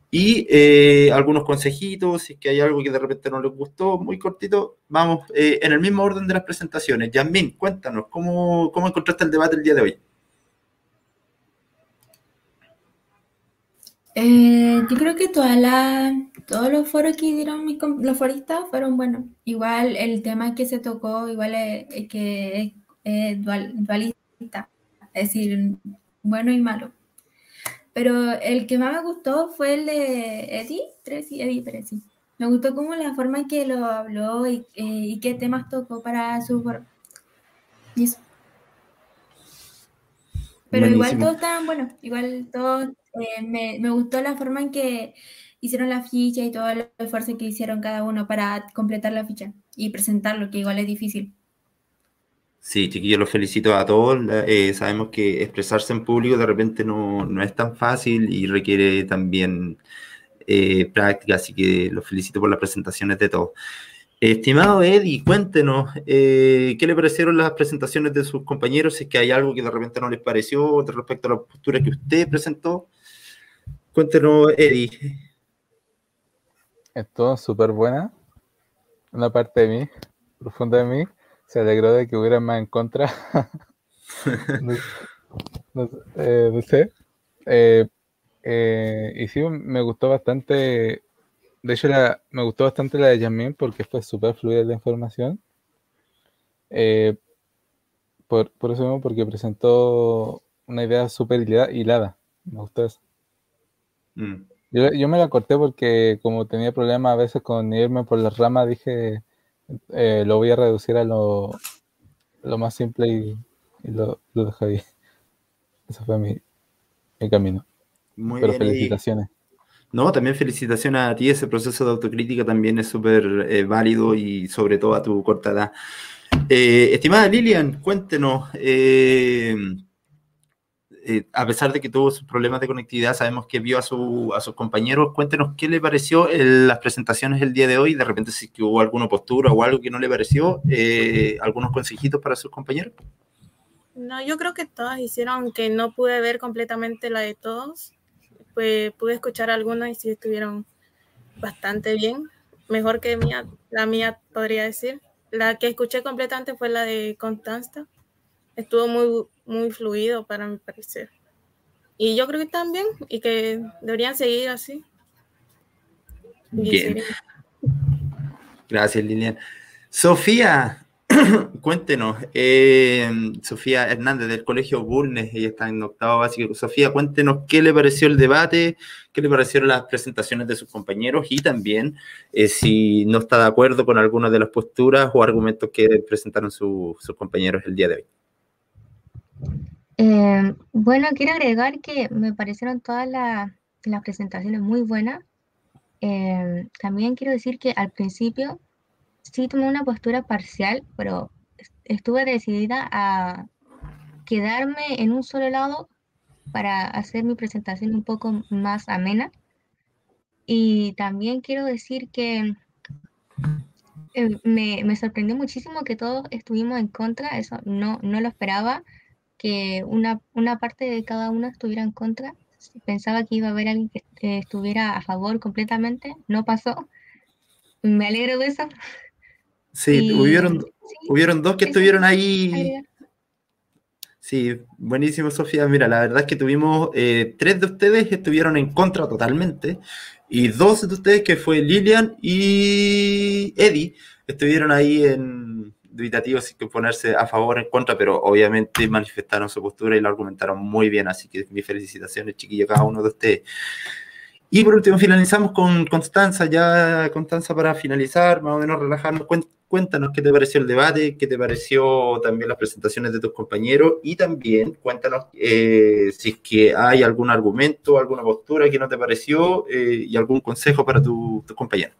y eh, algunos consejitos, si es que hay algo que de repente no les gustó, muy cortito, vamos eh, en el mismo orden de las presentaciones. Yasmin, cuéntanos, ¿cómo, ¿cómo encontraste el debate el día de hoy? Eh, yo creo que toda la, todos los foros que dieron los foristas fueron buenos. Igual el tema que se tocó, igual es, que es dualista, es decir, bueno y malo. Pero el que más me gustó fue el de Eddie, Tracy, Eddie Tracy. Me gustó como la forma en que lo habló y, eh, y qué temas tocó para su foro. Pero igual todos estaban buenos, igual todos eh, me, me, gustó la forma en que hicieron la ficha y todo el esfuerzo que hicieron cada uno para completar la ficha y presentarlo, que igual es difícil. Sí, chiquillos, los felicito a todos. Eh, sabemos que expresarse en público de repente no, no es tan fácil y requiere también eh, práctica, así que los felicito por las presentaciones de todos. Estimado Eddie, cuéntenos, eh, ¿qué le parecieron las presentaciones de sus compañeros? Si es que hay algo que de repente no les pareció respecto a la postura que usted presentó. Cuéntenos, Eddie. Estuvo súper buena. Una parte de mí, profunda de mí, se alegró de que hubiera más en contra. no, eh, sé. Eh, y sí, me gustó bastante de hecho, me gustó bastante la de Yamin porque fue súper fluida la información. Eh, por, por, eso mismo, porque presentó una idea súper hilada. Me gustó eso. Mm. Yo, me la corté porque como tenía problemas a veces con irme por las ramas, dije, eh, lo voy a reducir a lo, lo más simple y, lo, lo dejé ahí. Ese fue mi, mi camino. Muy Pero felicitaciones. No, también felicitaciones a ti, ese proceso de autocrítica también es súper eh, válido y sobre todo a tu corta edad. Eh, estimada Lilian, cuéntenos, eh, a pesar de que tuvo sus problemas de conectividad, sabemos que vio a, su, a sus compañeros, cuéntenos qué le pareció en las presentaciones el día de hoy, de repente si hubo alguna postura o algo que no le pareció, algunos consejitos para sus compañeros. No, yo creo que todas hicieron, que no pude ver completamente la de todos, pues pude escuchar algunas y sí estuvieron bastante bien, mejor que mía, la mía podría decir. La que escuché completamente fue la de Constanza. Estuvo muy, muy fluido para mi parecer. Y yo creo que también, y que deberían seguir así. Bien. Gracias, Lilian. Sofía, cuéntenos, eh, Sofía Hernández del Colegio Bulnes, ella está en octavo básico. Sofía, cuéntenos qué le pareció el debate, qué le parecieron las presentaciones de sus compañeros y también eh, si no está de acuerdo con alguna de las posturas o argumentos que presentaron sus compañeros el día de hoy. Eh, bueno, quiero agregar que me parecieron todas las presentaciones muy buenas. eh, también quiero decir que al principio sí tomé una postura parcial, pero estuve decidida a quedarme en un solo lado para hacer mi presentación un poco más amena. Y también quiero decir que eh, me, sorprendió muchísimo que todos estuvimos en contra, eso no, no lo esperaba, que una, una parte de cada uno estuviera en contra. Pensaba que iba a haber alguien que estuviera a favor completamente, no pasó. Me alegro de eso. Sí, hubieron, hubieron dos que estuvieron ahí. Sí, buenísimo, Sofía. Mira, la verdad es que tuvimos eh, tres de ustedes estuvieron en contra totalmente y dos de ustedes, que fue Lilian y Eddie, estuvieron ahí en dubitativos sin que ponerse a favor o en contra, pero obviamente manifestaron su postura y lo argumentaron muy bien. Así que mis felicitaciones, chiquillos, cada uno de ustedes. Y por último, finalizamos con Constanza. Ya, Constanza, para finalizar, más o menos relajarnos, cuéntanos qué te pareció el debate, qué te pareció también las presentaciones de tus compañeros y también cuéntanos eh, si es que hay algún argumento, alguna postura que no te pareció eh, y algún consejo para tus tu compañeros.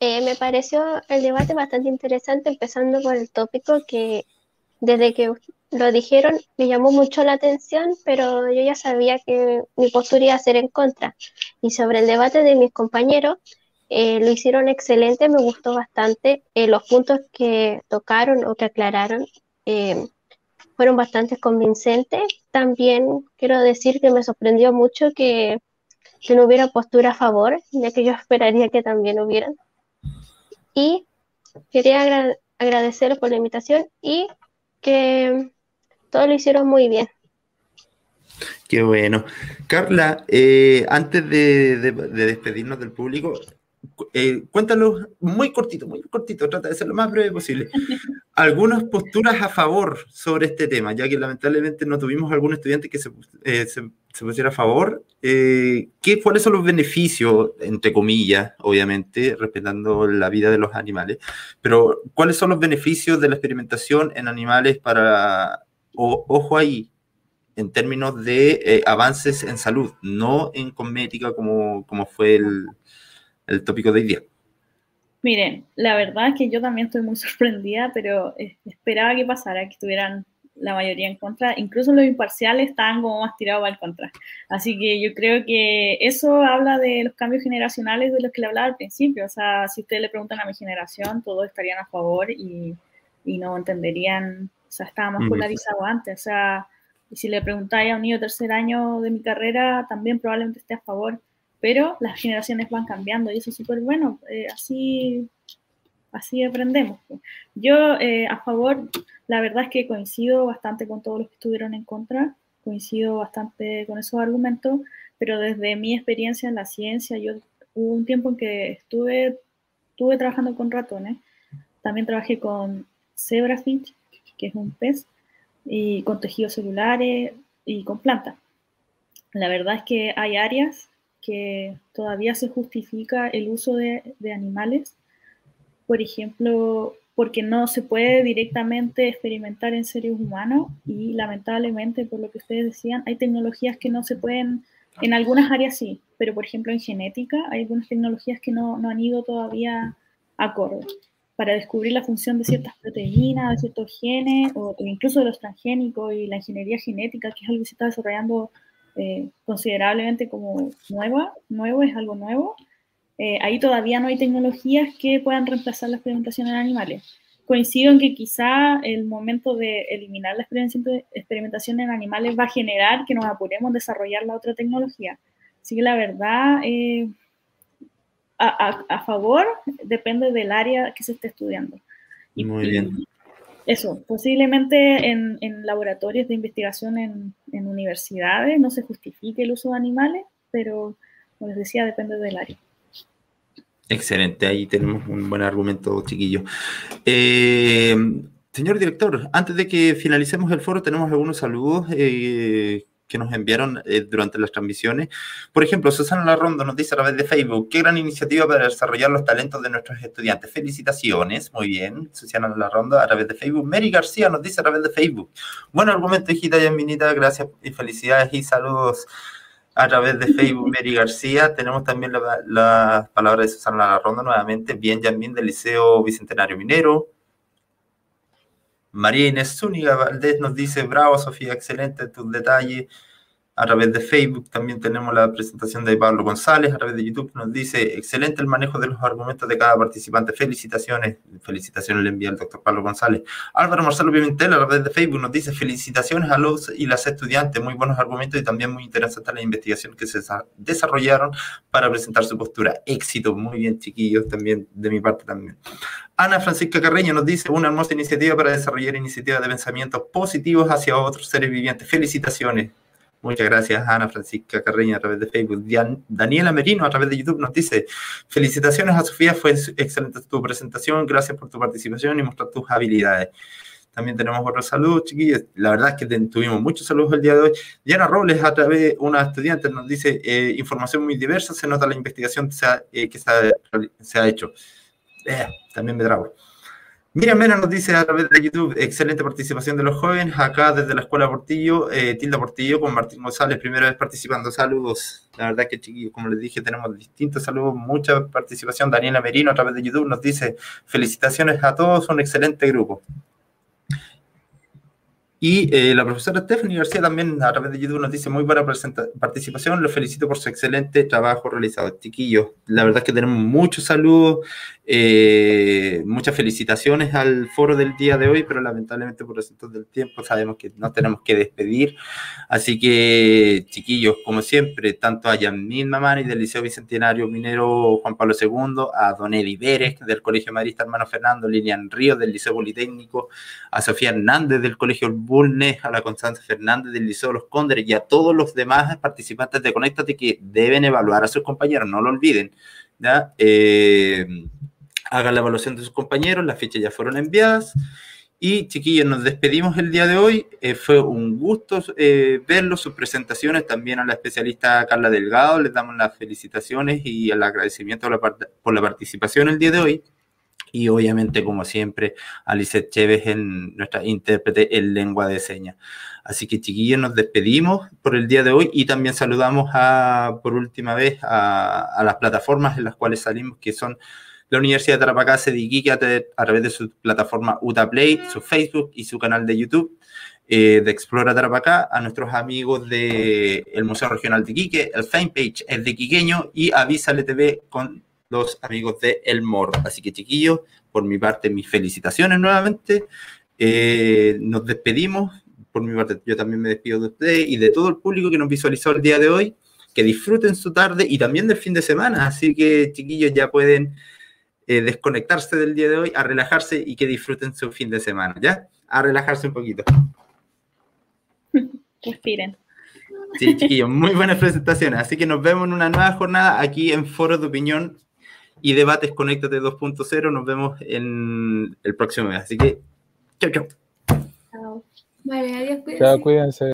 Eh, me pareció el debate bastante interesante, empezando por el tópico que desde que lo dijeron me llamó mucho la atención, pero yo ya sabía que mi postura iba a ser en contra. Y sobre el debate de mis compañeros, eh, lo hicieron excelente, me gustó bastante. Eh, los puntos que tocaron o que aclararon eh, fueron bastante convincentes. También quiero decir que me sorprendió mucho que, que no hubiera postura a favor, ya que yo esperaría que también hubieran. Y quería agradecerles por la invitación y que todo lo hicieron muy bien. Qué bueno. Carla, antes de, despedirnos del público, eh, cuéntanos muy cortito, muy cortito, trata de ser lo más breve posible. Algunas posturas a favor sobre este tema, ya que lamentablemente no tuvimos algún estudiante que se, eh, pusiera a favor. Eh, ¿qué, ¿Cuáles son los beneficios, entre comillas, obviamente, respetando la vida de los animales? Pero, ¿cuáles son los beneficios de la experimentación en animales para, ojo ahí, en términos de eh, avances en salud, no en cosmética como, como fue el el tópico de hoy día. Miren, la verdad es que yo también estoy muy sorprendida, pero eh, esperaba que pasara, que estuvieran la mayoría en contra. Incluso los imparciales estaban como más tirados al contra. Así que yo creo que eso habla de los cambios generacionales de los que le hablaba al principio. O sea, si ustedes le preguntan a mi generación, todos estarían a favor y, y no entenderían, o sea, estaba más polarizado antes. O sea, y si le preguntáis a un niño tercer año de mi carrera, también probablemente esté a favor pero las generaciones van cambiando y eso es súper bueno, eh, así, así aprendemos. Yo eh, a favor, la verdad es que coincido bastante con todos los que estuvieron en contra, coincido bastante con esos argumentos, pero desde mi experiencia en la ciencia, yo hubo un tiempo en que estuve, estuve trabajando con ratones, también trabajé con zebrafish, que es un pez, y con tejidos celulares y con plantas. La verdad es que hay áreas que todavía se justifica el uso de, animales, por ejemplo, porque no se puede directamente experimentar en seres humanos y lamentablemente, por lo que ustedes decían, hay tecnologías que no se pueden, en algunas áreas sí, pero por ejemplo en genética hay algunas tecnologías que no, no han ido todavía acorde para descubrir la función de ciertas proteínas, de ciertos genes, o, incluso de los transgénicos y la ingeniería genética, que es algo que se está desarrollando eh, considerablemente como nueva, nuevo, es algo nuevo. Eh, ahí todavía no hay tecnologías que puedan reemplazar la experimentación en animales. Coincido en que quizá el momento de eliminar la experimentación en animales va a generar que nos apuremos en desarrollar la otra tecnología. Así que la verdad, eh, a, a, favor, depende del área que se esté estudiando. Muy bien eso, posiblemente en, laboratorios de investigación en, universidades no se justifique el uso de animales, pero como les decía, depende del área. Excelente, ahí tenemos un buen argumento, chiquillo. Eh, señor director, antes de que finalicemos el foro, tenemos algunos saludos. Eh, que nos enviaron eh, durante las transmisiones. Por ejemplo, Susana Larrondo nos dice a través de Facebook, qué gran iniciativa para desarrollar los talentos de nuestros estudiantes. Felicitaciones, muy bien, Susana Larrondo a través de Facebook. Mary García nos dice a través de Facebook, buen argumento, hijita y minita, gracias y felicidades y saludos. A través de Facebook, Mary García. Tenemos también las la palabras de Susana Larronda nuevamente. Bien, Yamín del Liceo Bicentenario Minero. María Inés Zúñiga Valdés nos dice, bravo Sofía, excelente tus detalles a través de Facebook también tenemos la presentación de Pablo González, a través de YouTube nos dice, excelente el manejo de los argumentos de cada participante, felicitaciones, felicitaciones le envía el doctor Pablo González. Álvaro Marcelo Pimentel, a través de Facebook nos dice, felicitaciones a los y las estudiantes, muy buenos argumentos y también muy interesante la investigación que se desarrollaron para presentar su postura. Éxito, muy bien chiquillos, también de mi parte también. Ana Francisca Carreño nos dice, una hermosa iniciativa para desarrollar iniciativas de pensamientos positivos hacia otros seres vivientes. Felicitaciones. Muchas gracias, Ana Francisca Carreño, a través de Facebook. Daniela Merino, a través de YouTube, nos dice: Felicitaciones a Sofía, fue excelente tu presentación. Gracias por tu participación y mostrar tus habilidades. También tenemos otros saludos, chiquillos. La verdad es que tuvimos muchos saludos el día de hoy. Diana Robles, a través de una estudiante, nos dice eh, información muy diversa. Se nota la investigación eh, que se ha, hecho. Eh, también me trago. Miriam Mena nos dice a través de YouTube, excelente participación de los jóvenes, acá desde la Escuela Portillo, eh, Tilda Portillo con Martín González, primera vez participando, saludos. La verdad que chiquillos, como les dije, tenemos distintos saludos, mucha participación. Daniela Merino a través de YouTube nos dice, felicitaciones a todos, un excelente grupo. Y eh, la profesora Stephanie García también a través de YouTube nos dice muy buena participación, los felicito por su excelente trabajo realizado. Chiquillos, la verdad es que tenemos muchos saludos, eh, muchas felicitaciones al foro del día de hoy, pero lamentablemente por resto del tiempo sabemos que nos tenemos que despedir. Así que, chiquillos, como siempre, tanto a Yamil Mamani del Liceo Bicentenario Minero Juan Pablo II, a Don Pérez del Colegio Marista Hermano Fernando, Lilian Ríos del Liceo Politécnico, a Sofía Hernández del Colegio Bulnes, a la Constanza Fernández del Liceo Los Cóndores y a todos los demás participantes de Conéctate que deben evaluar a sus compañeros, no lo olviden. ¿ya? Eh, hagan la evaluación de sus compañeros, las fichas ya fueron enviadas. Y chiquillos, nos despedimos el día de hoy. Eh, fue un gusto eh, verlos, sus presentaciones. También a la especialista Carla Delgado les damos las felicitaciones y el agradecimiento por la participación el día de hoy y obviamente, como siempre, a Lizeth Chévez, en nuestra intérprete en lengua de señas. Así que, chiquillos, nos despedimos por el día de hoy y también saludamos a, por última vez a, las plataformas en las cuales salimos, que son la Universidad de Tarapacá, Sediquique, a, a través de su plataforma UtaPlay, su Facebook y su canal de YouTube. Eh, de Explora Tarapacá, a nuestros amigos del el Museo Regional de Iquique, el fanpage es de Quiqueño y Avísale TV con los amigos de El Morro. Así que chiquillos, por mi parte, mis felicitaciones nuevamente. Eh, nos despedimos. Por mi parte, yo también me despido de ustedes y de todo el público que nos visualizó el día de hoy. Que disfruten su tarde y también del fin de semana. Así que, chiquillos, ya pueden eh, desconectarse del día de hoy, a relajarse y que disfruten su fin de semana. ¿Ya? A relajarse un poquito. Respiren. Sí, chiquillos, muy buenas presentaciones. Así que nos vemos en una nueva jornada aquí en Foro de Opinión y debates Conéctate 2.0. Nos vemos en el próximo mes. Así que, chao, chao. Vale, adiós, Chao, cuídense.